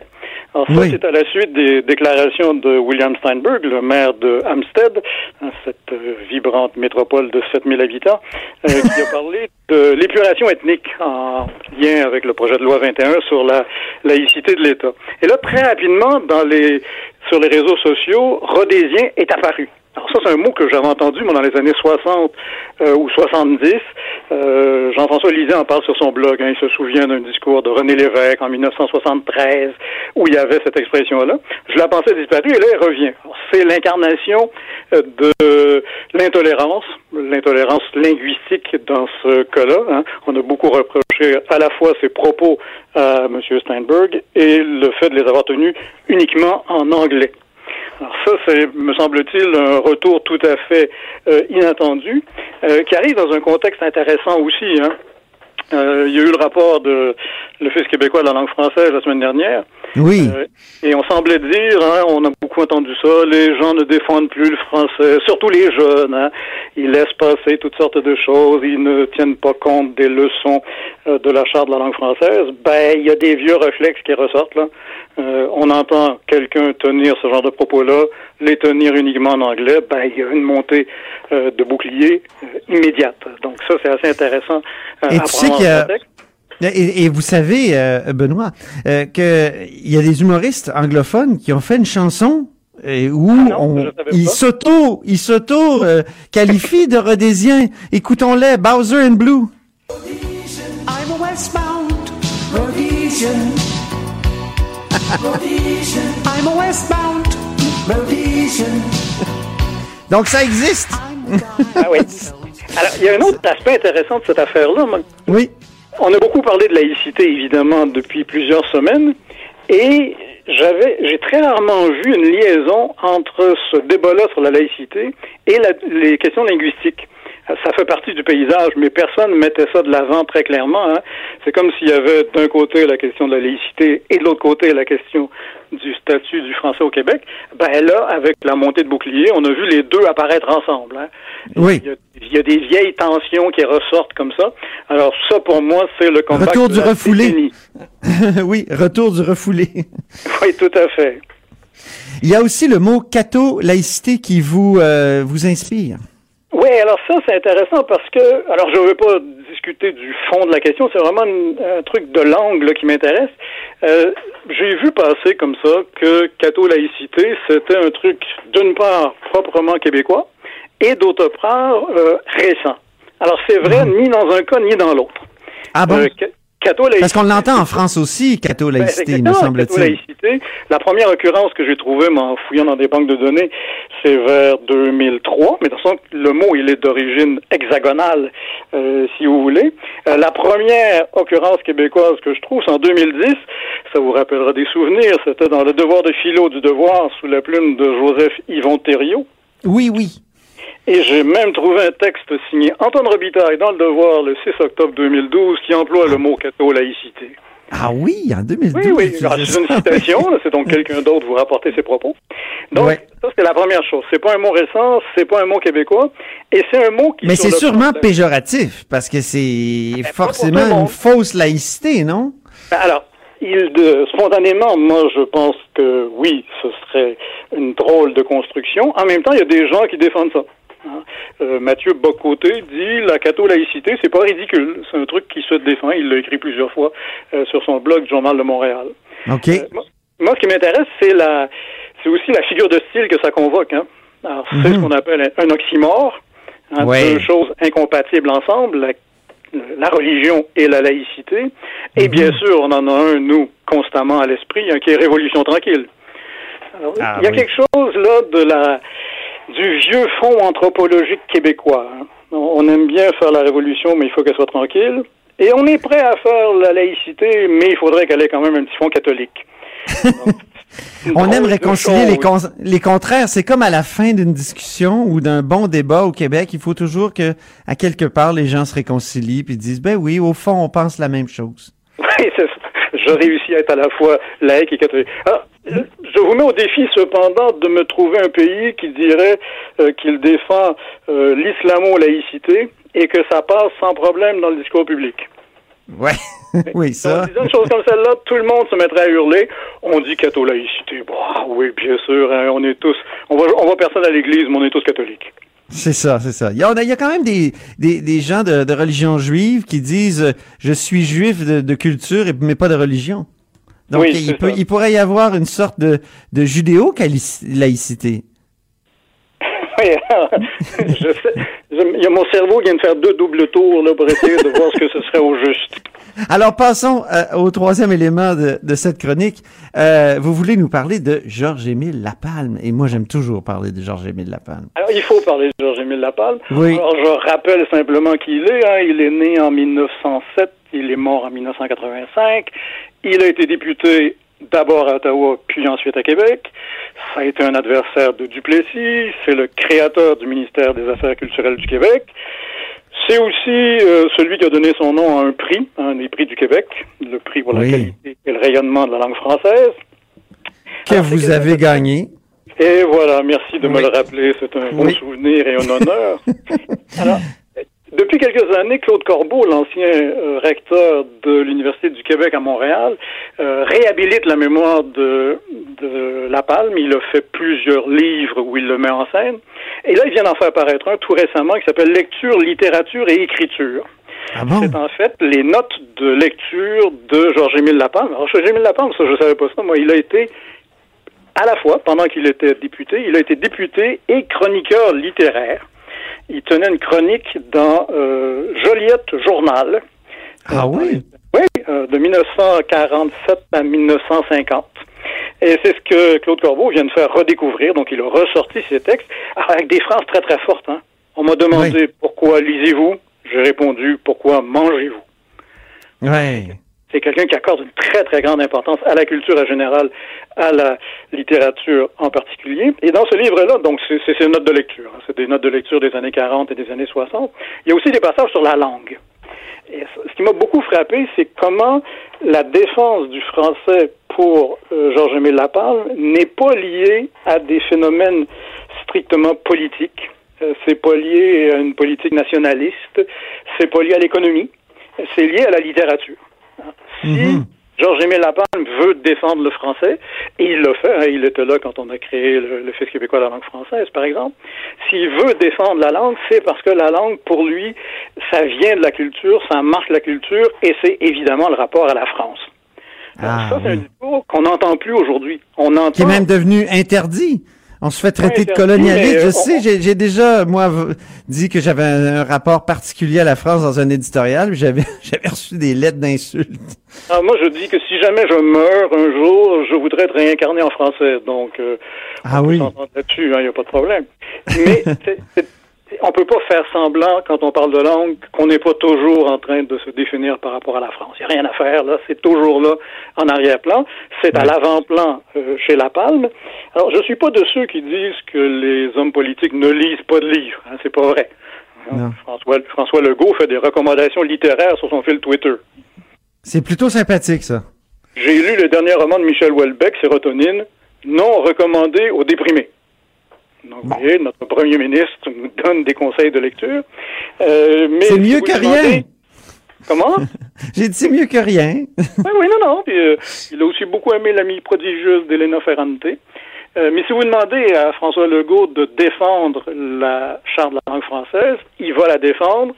Alors ça,
Oui.
c'est à la suite des déclarations de William Steinberg, le maire de Hampstead, hein, cette euh, vibrante métropole de 7000 habitants, euh, qui a parlé de l'épuration ethnique en lien avec le projet de loi 21 sur la laïcité de l'État. Et là, très rapidement, dans les, sur les réseaux sociaux, rhodésien est apparu. Alors ça, c'est un mot que j'avais entendu moi, dans les années 60 euh, ou 70. Euh, Jean-François Lisée en parle sur son blog. hein. il se souvient d'un discours de René Lévesque en 1973 où il y avait cette expression-là. Je la pensais disparue et là, elle revient. C'est l'incarnation euh, de l'intolérance, l'intolérance linguistique dans ce cas-là. hein. On a beaucoup reproché à la fois ses propos à M. Steinberg et le fait de les avoir tenus uniquement en anglais. Alors ça, c'est, me semble-t-il, un retour tout à fait euh, inattendu, euh, qui arrive dans un contexte intéressant aussi. Hein. Euh, il y a eu le rapport de l'Office québécois de la langue française la semaine dernière.
Oui.
Euh, et on semblait dire, hein, on a beaucoup entendu ça, les gens ne défendent plus le français, surtout les jeunes. Hein, ils laissent passer toutes sortes de choses, ils ne tiennent pas compte des leçons euh, de la charte de la langue française. Ben, il y a des vieux réflexes qui ressortent là. Euh, on entend quelqu'un tenir ce genre de propos-là, les tenir uniquement en anglais. Ben, il y a une montée euh, de bouclier immédiate. Donc ça, c'est assez intéressant.
Et
à
tu sais qu'il y a-
contexte.
Et, et vous savez, euh, Benoît, euh, que il y a des humoristes anglophones qui ont fait une chanson euh, où
Ah non,
on, s'auto, ils s'auto euh, qualifient de rhodésien. Écoutons-les, Bowser and Blue.
I'm a westbound Rhodesian. Rhodesian. I'm a westbound Rhodesian.
Donc ça existe.
Ah oui. Alors, il y a un autre aspect intéressant de cette affaire-là.
Oui.
On a beaucoup parlé de laïcité, évidemment, depuis plusieurs semaines, et j'avais, j'ai très rarement vu une liaison entre ce débat-là sur la laïcité et les questions linguistiques. Ça fait partie du paysage, mais personne ne mettait ça de l'avant très clairement. hein. C'est comme s'il y avait d'un côté la question de la laïcité et de l'autre côté la question du statut du français au Québec. Ben là, avec la montée de bouclier, on a vu les deux apparaître ensemble. hein.
Oui.
Il y, a, il y a des vieilles tensions qui ressortent comme ça. Alors ça, pour moi, c'est le combat
Retour
de
du
la
refoulé. oui, retour du refoulé.
Oui, tout à fait.
Il y a aussi le mot catho-laïcité qui vous euh, vous inspire.
Oui, alors ça, c'est intéressant parce que, alors je ne veux pas discuter du fond de la question, c'est vraiment une- un truc de langue là, qui m'intéresse. Euh, J'ai vu passer comme ça que catho-laïcité, c'était un truc, d'une part, proprement québécois, et d'autre part, euh, récent. Alors c'est vrai ni dans un cas ni dans l'autre.
Ah bon?
Euh,
Parce qu'on l'entend en France aussi, catho-laïcité,
Ben,
me
exactement,
semble-t-il.
La première occurrence que j'ai trouvée en fouillant dans des banques de données, c'est vers 2003, mais le sens que le mot, il est d'origine hexagonale, euh, si vous voulez. Euh, la première occurrence québécoise que je trouve, c'est en 2010. Ça vous rappellera des souvenirs. C'était dans le devoir de philo du devoir sous la plume de Joseph Yvon Thériault.
Oui, oui.
Et j'ai même trouvé un texte signé Antoine Robitaille dans le devoir le 6 octobre 2012 qui emploie le mot catho-laïcité.
Ah oui, en 2012.
Oui, oui, c'est une
ça.
citation, c'est donc quelqu'un d'autre vous rapporter ses propos. Donc,
Ouais.
ça, c'est la première chose. C'est pas un mot récent, c'est pas un mot québécois, et c'est un mot qui...
Mais c'est sûrement
plan
péjoratif, parce que c'est
pas
forcément une fausse laïcité, non?
Ben, Alors, il de, spontanément, moi, je pense que oui, ce serait une drôle de construction. En même temps, il y a des gens qui défendent ça. Hein. Euh, Mathieu Bocoté dit la catho-laïcité, c'est pas ridicule. C'est un truc qui se défend. Il l'a écrit plusieurs fois euh, sur son blog Journal de Montréal.
OK.
Euh, moi, moi, ce qui m'intéresse, c'est la, c'est aussi la figure de style que ça convoque. Hein. Alors, c'est
Mhm.
ce qu'on appelle un oxymore, hein,
Ouais.
deux choses incompatibles ensemble, la, la religion et la laïcité. Et
Mhm.
bien sûr, on en a un, nous, constamment à l'esprit, hein, qui est Révolution tranquille. Alors,
Ah,
il y a
oui.
quelque chose là de la du vieux fond anthropologique québécois. On aime bien faire la révolution, mais il faut qu'elle soit tranquille. Et on est prêt à faire la laïcité, mais il faudrait qu'elle ait quand même un petit fond catholique.
On aime réconcilier les, con- les contraires. C'est comme à la fin d'une discussion ou d'un bon débat au Québec. Il faut toujours que, à quelque part, les gens se réconcilient puis disent, ben oui, au fond, on pense la même chose.
Oui, c'est. Je réussis à être à la fois laïque et catholique. Alors, je vous mets au défi, cependant, de me trouver un pays qui dirait euh, qu'il défend euh, l'islamo-laïcité et que ça passe sans problème dans le discours public.
Ouais. oui, ça.
disait une chose comme celle-là, tout le monde se mettrait à hurler. On dit catho-laïcité. Bon, ah oui, bien sûr, hein, on est tous, on va, on va personne à l'église, mais on est tous catholiques.
C'est ça, c'est ça. Il y, a, on a- il y a quand même des, des, des gens de, de religion juive qui disent euh, je suis juif de, de culture et- mais pas de religion. Donc
Oui,
il, peut, il pourrait y avoir une sorte de, de judéo-laïcité.
Oui, je. Je- il y a mon cerveau qui vient de faire deux doubles tours là, pour essayer de voir ce que ce serait au juste.
Alors passons euh, au troisième élément de, de cette chronique. Euh, vous voulez nous parler de Georges-Émile Lapalme? Et moi j'aime toujours parler de Georges-Émile Lapalme.
Alors, il faut parler de Georges-Émile Lapalme.
Oui.
Alors, je rappelle simplement qui il est. hein. Il est né en 1907, il est mort en 1985. Il a été député d'abord à Ottawa, puis ensuite à Québec. Ça a été un adversaire de Duplessis. C'est le créateur du ministère des Affaires culturelles du Québec. C'est aussi euh, celui qui a donné son nom à un prix, un des prix du Québec, le prix pour la
Oui.
qualité et le rayonnement de la langue française.
Que
Alors,
vous avez gagné.
et voilà, merci de me le rappeler, c'est un bon souvenir et un honneur. Alors, depuis quelques années, Claude Corbeau, l'ancien euh, recteur de l'Université du Québec à Montréal, euh, réhabilite la mémoire de, de La Palme. Il a fait plusieurs livres où il le met en scène. Et là, il vient d'en faire paraître un tout récemment qui s'appelle Lecture, littérature et écriture.
Ah bon?
C'est en fait les notes de lecture de Georges-Émile Lapalme. Alors, Georges-Émile Lapalme, ça, je savais pas ça. Moi, il a été, à la fois, pendant qu'il était député, il a été député et chroniqueur littéraire. Il tenait une chronique dans euh, Joliette Journal.
Ah oui?
Oui, euh, de 1947 à 1950. Et c'est ce que Claude Corbeau vient de faire redécouvrir. Donc, il a ressorti ses textes avec des phrases très, très fortes. hein. On m'a demandé pourquoi lisez-vous? J'ai répondu pourquoi mangez-vous?
Ouais.
C'est quelqu'un qui accorde une très, très grande importance à la culture en général, à la littérature en particulier. Et dans ce livre-là, donc, c'est ses notes de lecture. hein. C'est des notes de lecture des années 40 et des années 60. Il y a aussi des passages sur la langue. Et ce qui m'a beaucoup frappé, c'est comment la défense du français pour euh, Georges-Émile Lapalme n'est pas liée à des phénomènes strictement politiques. Euh, c'est pas lié à une politique nationaliste. C'est pas lié à l'économie. C'est lié à la littérature. Si
Mhm.
Georges-Émile Lapalme veut défendre le français, et il le fait, hein, il était là quand on a créé le, le Fils québécois de la langue française, par exemple, s'il veut défendre la langue, c'est parce que la langue, pour lui, ça vient de la culture, ça marque la culture, et c'est évidemment le rapport à la France. Alors,
Ah,
ça, c'est un discours qu'on n'entend plus aujourd'hui. On entend...
Qui est même devenu interdit. On se fait traiter de colonialiste. Je
euh,
sais, j'ai déjà, moi, dit que j'avais un, un rapport particulier à la France dans un éditorial. J'avais reçu des lettres d'insultes.
Ah, moi, je dis que si jamais je meurs un jour, je voudrais être réincarné en français. Donc, euh,
Ah
on peut
oui.
s'entendre là-dessus, il n'y a pas de problème. Mais c'est- on peut pas faire semblant, quand on parle de langue, qu'on n'est pas toujours en train de se définir par rapport à la France. Il n'y a rien à faire, là. C'est toujours là, en arrière-plan. C'est à l'avant-plan euh, chez La Palme. Alors, je suis pas de ceux qui disent que les hommes politiques ne lisent pas de livres. Hein, c'est pas vrai.
Non.
François, François Legault fait des recommandations littéraires sur son fil Twitter.
C'est plutôt sympathique, ça.
J'ai lu le dernier roman de Michel Houellebecq, Sérotonine, non recommandé aux déprimés. Donc, vous voyez, notre premier ministre nous donne des conseils de lecture. Euh, mais
C'est mieux que rien.
Comment?
J'ai dit c'est mieux que rien.
oui, oui, non, non. Puis, euh, il a aussi beaucoup aimé l'ami prodigieuse d'Elena Ferrante. Euh, mais si vous demandez à François Legault de défendre la charte de la langue française, il va la défendre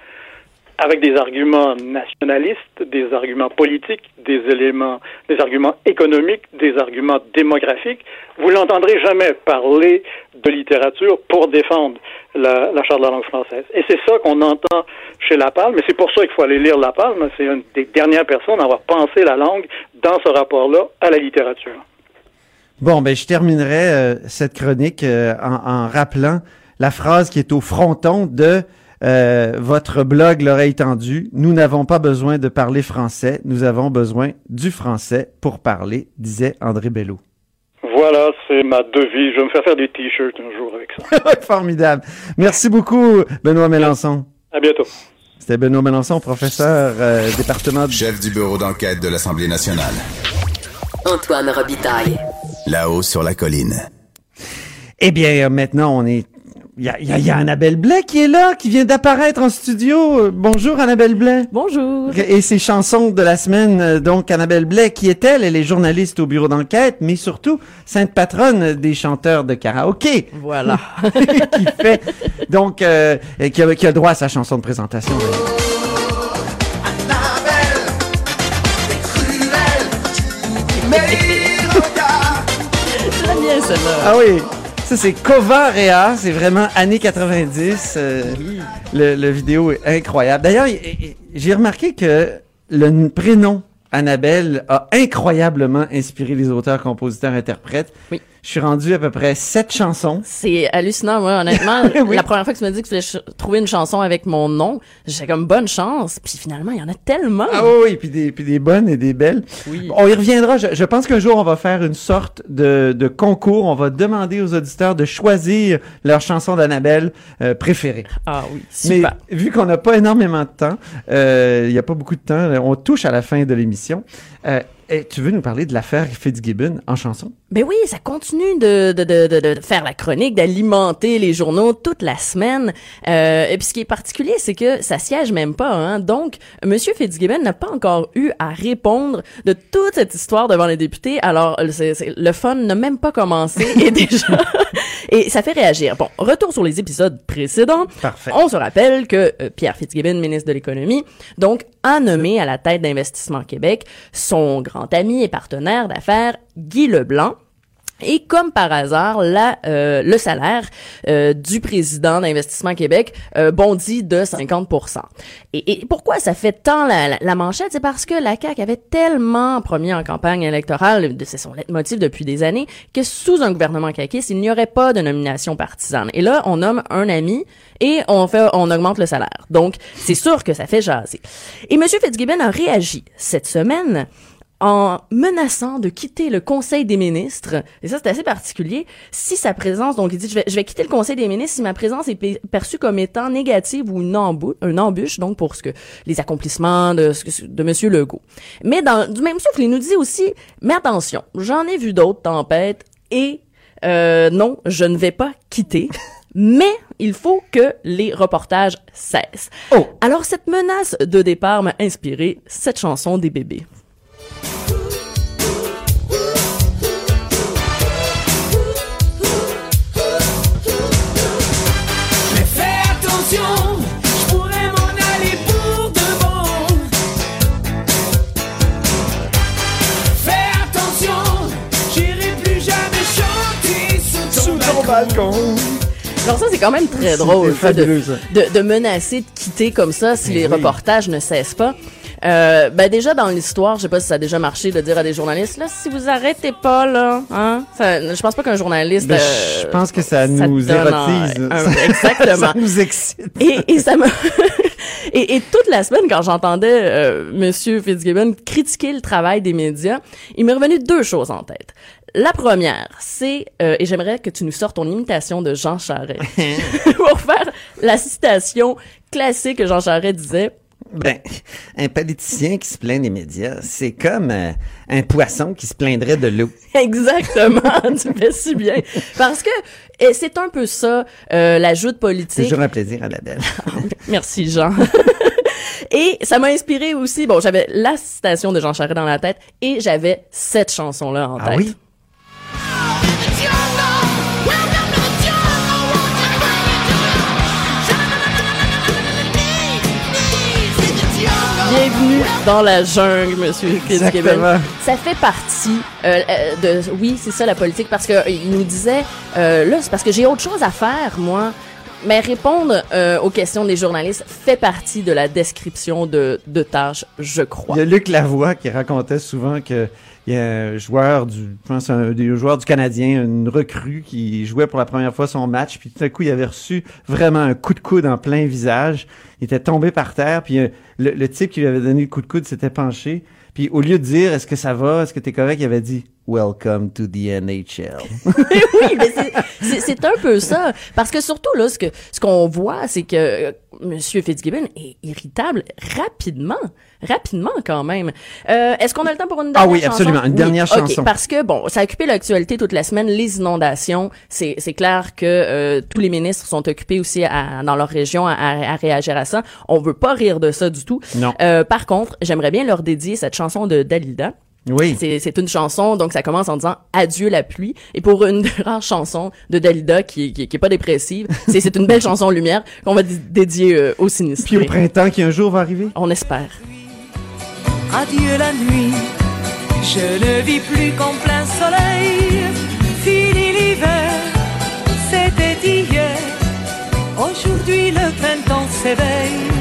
avec des arguments nationalistes, des arguments politiques, des éléments, des arguments économiques, des arguments démographiques. Vous l'entendrez jamais parler de littérature pour défendre la, charte de la langue française. Et c'est ça qu'on entend chez La Palme, et c'est pour ça qu'il faut aller lire La Palme. C'est une des dernières personnes à avoir pensé la langue dans ce rapport-là à la littérature.
Bon, ben je terminerai euh, cette chronique euh, en, en rappelant la phrase qui est au fronton de euh, votre blog L'oreille tendue. Nous n'avons pas besoin de parler français, nous avons besoin du français pour parler, disait André Bello.
Voilà, c'est ma devise. Je vais me faire faire des t-shirts un jour avec ça.
Formidable. Merci beaucoup, Benoît Mélenchon.
À bientôt.
C'était Benoît Mélenchon, professeur euh, département de...
Chef du bureau d'enquête de l'Assemblée nationale.
Antoine Robitaille.
Là-haut sur la colline.
Eh bien, maintenant, on est... Il y a, y a- y a Annabelle Blais qui est là, qui vient d'apparaître en studio. Euh, Bonjour, Annabelle Blais.
Bonjour.
Et ses chansons de la semaine, euh, donc Annabelle Blais, qui est-elle? Elle est journaliste au bureau d'enquête, mais surtout sainte patronne des chanteurs de karaoké.
Voilà.
qui fait, donc, euh, et qui, a, qui a droit à sa chanson de présentation. Ah oui, c'est Covarea, c'est vraiment années 90. euh, le, vidéo est incroyable. D'ailleurs, j'ai remarqué que le prénom Annabelle a incroyablement inspiré les auteurs, compositeurs, interprètes.
Oui.
Je suis rendu à peu près sept chansons.
C'est hallucinant, moi, honnêtement.
Oui.
La première fois que tu m'as dit que tu voulais ch- trouver une chanson avec mon nom, j'ai comme bonne chance. Puis finalement, il y en a tellement.
Ah oui, puis des, puis des bonnes et des belles.
Oui.
On y reviendra. Je, je pense qu'un jour, on va faire une sorte de, de concours. On va demander aux auditeurs de choisir leur chanson d'Annabelle euh, préférée.
Ah oui,
Mais vu qu'on n'a pas énormément de temps, euh, il n'y a pas beaucoup de temps, on touche à la fin de l'émission. Euh, et tu veux nous parler de l'affaire Fitzgibbon en chanson?
Ben oui, ça continue de, de, de, de, faire la chronique, d'alimenter les journaux toute la semaine. Euh, et puis ce qui est particulier, c'est que ça siège même pas. Hein? Donc, Monsieur Fitzgibbon n'a pas encore eu à répondre de toute cette histoire devant les députés. Alors, le fun n'a même pas commencé et déjà... et ça fait réagir. Bon, retour sur les épisodes précédents.
Parfait.
On se rappelle que euh, Pierre Fitzgibbon, ministre de l'Économie, donc a nommé à la tête d'Investissement Québec son grand ami et partenaire d'affaires Guy Leblanc. Et comme par hasard, là, euh, le salaire euh, du président d'Investissement Québec euh, bondit de 50 et, et pourquoi ça fait tant la, la, la manchette? C'est parce que la CAQ avait tellement promis en campagne électorale, c'est son leitmotiv depuis des années, que sous un gouvernement caquiste, il n'y aurait pas de nomination partisane. Et là, on nomme un ami et on fait, on augmente le salaire. Donc, c'est sûr que ça fait jaser. Et M. Fitzgibbon a réagi cette semaine en menaçant de quitter le Conseil des ministres, et ça c'est assez particulier, si sa présence, donc il dit je vais, je vais quitter le Conseil des ministres si ma présence est pe- perçue comme étant négative ou une, embou une embûche, donc pour ce que les accomplissements de, de Monsieur Legault. Mais dans du même souffle, il nous dit aussi, mais attention, j'en ai vu d'autres tempêtes et euh, non, je ne vais pas quitter. Mais il faut que les reportages cessent.
Oh.
Alors cette menace de départ m'a inspiré cette chanson des bébés.
Balcon.
Alors ça, c'est quand même très drôle ça, de, de, de menacer de quitter comme ça si
Mais
les
oui.
reportages ne cessent pas. Euh, ben déjà dans l'histoire, je sais pas si ça a déjà marché de dire à des journalistes là si vous arrêtez pas là, hein, ça, je pense pas qu'un journaliste.
Ben,
euh,
je pense que ça
ça
nous érotise.
un- un- exactement.
ça nous excite.
et, et ça me et, et toute la semaine quand j'entendais euh, Monsieur Fitzgibbon critiquer le travail des médias, il m'est revenu deux choses en tête. La première, c'est euh, et j'aimerais que tu nous sortes ton imitation de Jean Charest pour faire la citation classique que Jean Charest disait.
Ben, un politicien qui se plaint des médias, c'est comme euh, un poisson qui se plaindrait de l'eau.
Exactement, tu fais si bien. Parce que c'est un peu ça, euh, la joute
C'est
politique.
toujours un plaisir, Annabelle.
Merci Jean. et ça m'a inspiré aussi. Bon, j'avais la citation de Jean Charest dans la tête et j'avais cette chanson là en
Ah
tête.
oui?
Bienvenue dans la jungle, Monsieur Fitzgibbon. Ça fait partie euh, euh, de. Oui, c'est ça la politique, parce que euh, il nous disait euh, là, c'est parce que j'ai autre chose à faire, moi. Mais répondre euh, aux questions des journalistes fait partie de la description de, de tâches, je crois.
Il y a Luc Lavoie qui racontait souvent que il y a un joueur du, je pense un des joueurs du Canadien, une recrue qui jouait pour la première fois son match, puis tout à coup il avait reçu vraiment un coup de coude en plein visage. Il était tombé par terre, puis euh, le, le type qui lui avait donné le coup de coude s'était penché, puis au lieu de dire est-ce que ça va, est-ce que t'es correct, il avait dit Welcome to the NHL.
oui, mais c'est- un peu ça. Parce que surtout, là, ce que ce qu'on voit, c'est que Monsieur Fitzgibbon est irritable rapidement. Rapidement, quand même. Euh, Est-ce qu'on a le temps pour une
Ah
dernière
oui,
chanson?
absolument, une dernière chanson.
parce que, bon, ça a occupé l'actualité toute la semaine, les inondations. C'est c'est clair que euh, tous les ministres sont occupés aussi à- dans leur région à, à- à réagir à ça. On veut pas rire de ça du tout.
Non.
Euh, par contre, j'aimerais bien leur dédier cette chanson de Dalida.
Oui.
C'est, une chanson, donc ça commence en disant Adieu la pluie. Et pour une des rares chansons de Dalida qui, qui, qui est pas dépressive, c'est, une belle chanson lumière qu'on va dé- dédier euh, aux
Puis au printemps qui un jour va arriver.
On espère.
Adieu la nuit, je ne vis plus qu'en plein soleil. Fini l'hiver, c'était hier. Aujourd'hui le printemps s'éveille.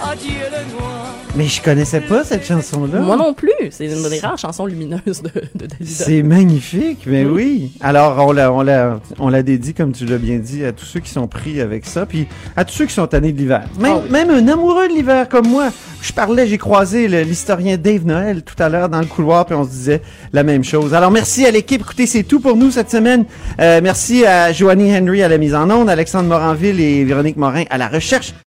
Adieu le noir.
Mais je connaissais pas cette chanson-là.
Moi non plus. C'est une des rares chansons lumineuses de, de Dalida.
C'est magnifique, mais oui. Alors, on l'a, on l'a, on l'a dédié, comme tu l'as bien dit, à tous ceux qui sont pris avec ça, puis à tous ceux qui sont tannés de l'hiver. Même,
Ah oui.
même un amoureux de l'hiver comme moi. Je parlais, j'ai croisé l'historien Dave Noël tout à l'heure dans le couloir, puis on se disait la même chose. Alors, merci à l'équipe. Écoutez, c'est tout pour nous cette semaine. Euh, merci à Joanie Henry à la mise en onde, Alexandre Moranville et Véronique Morin à la recherche.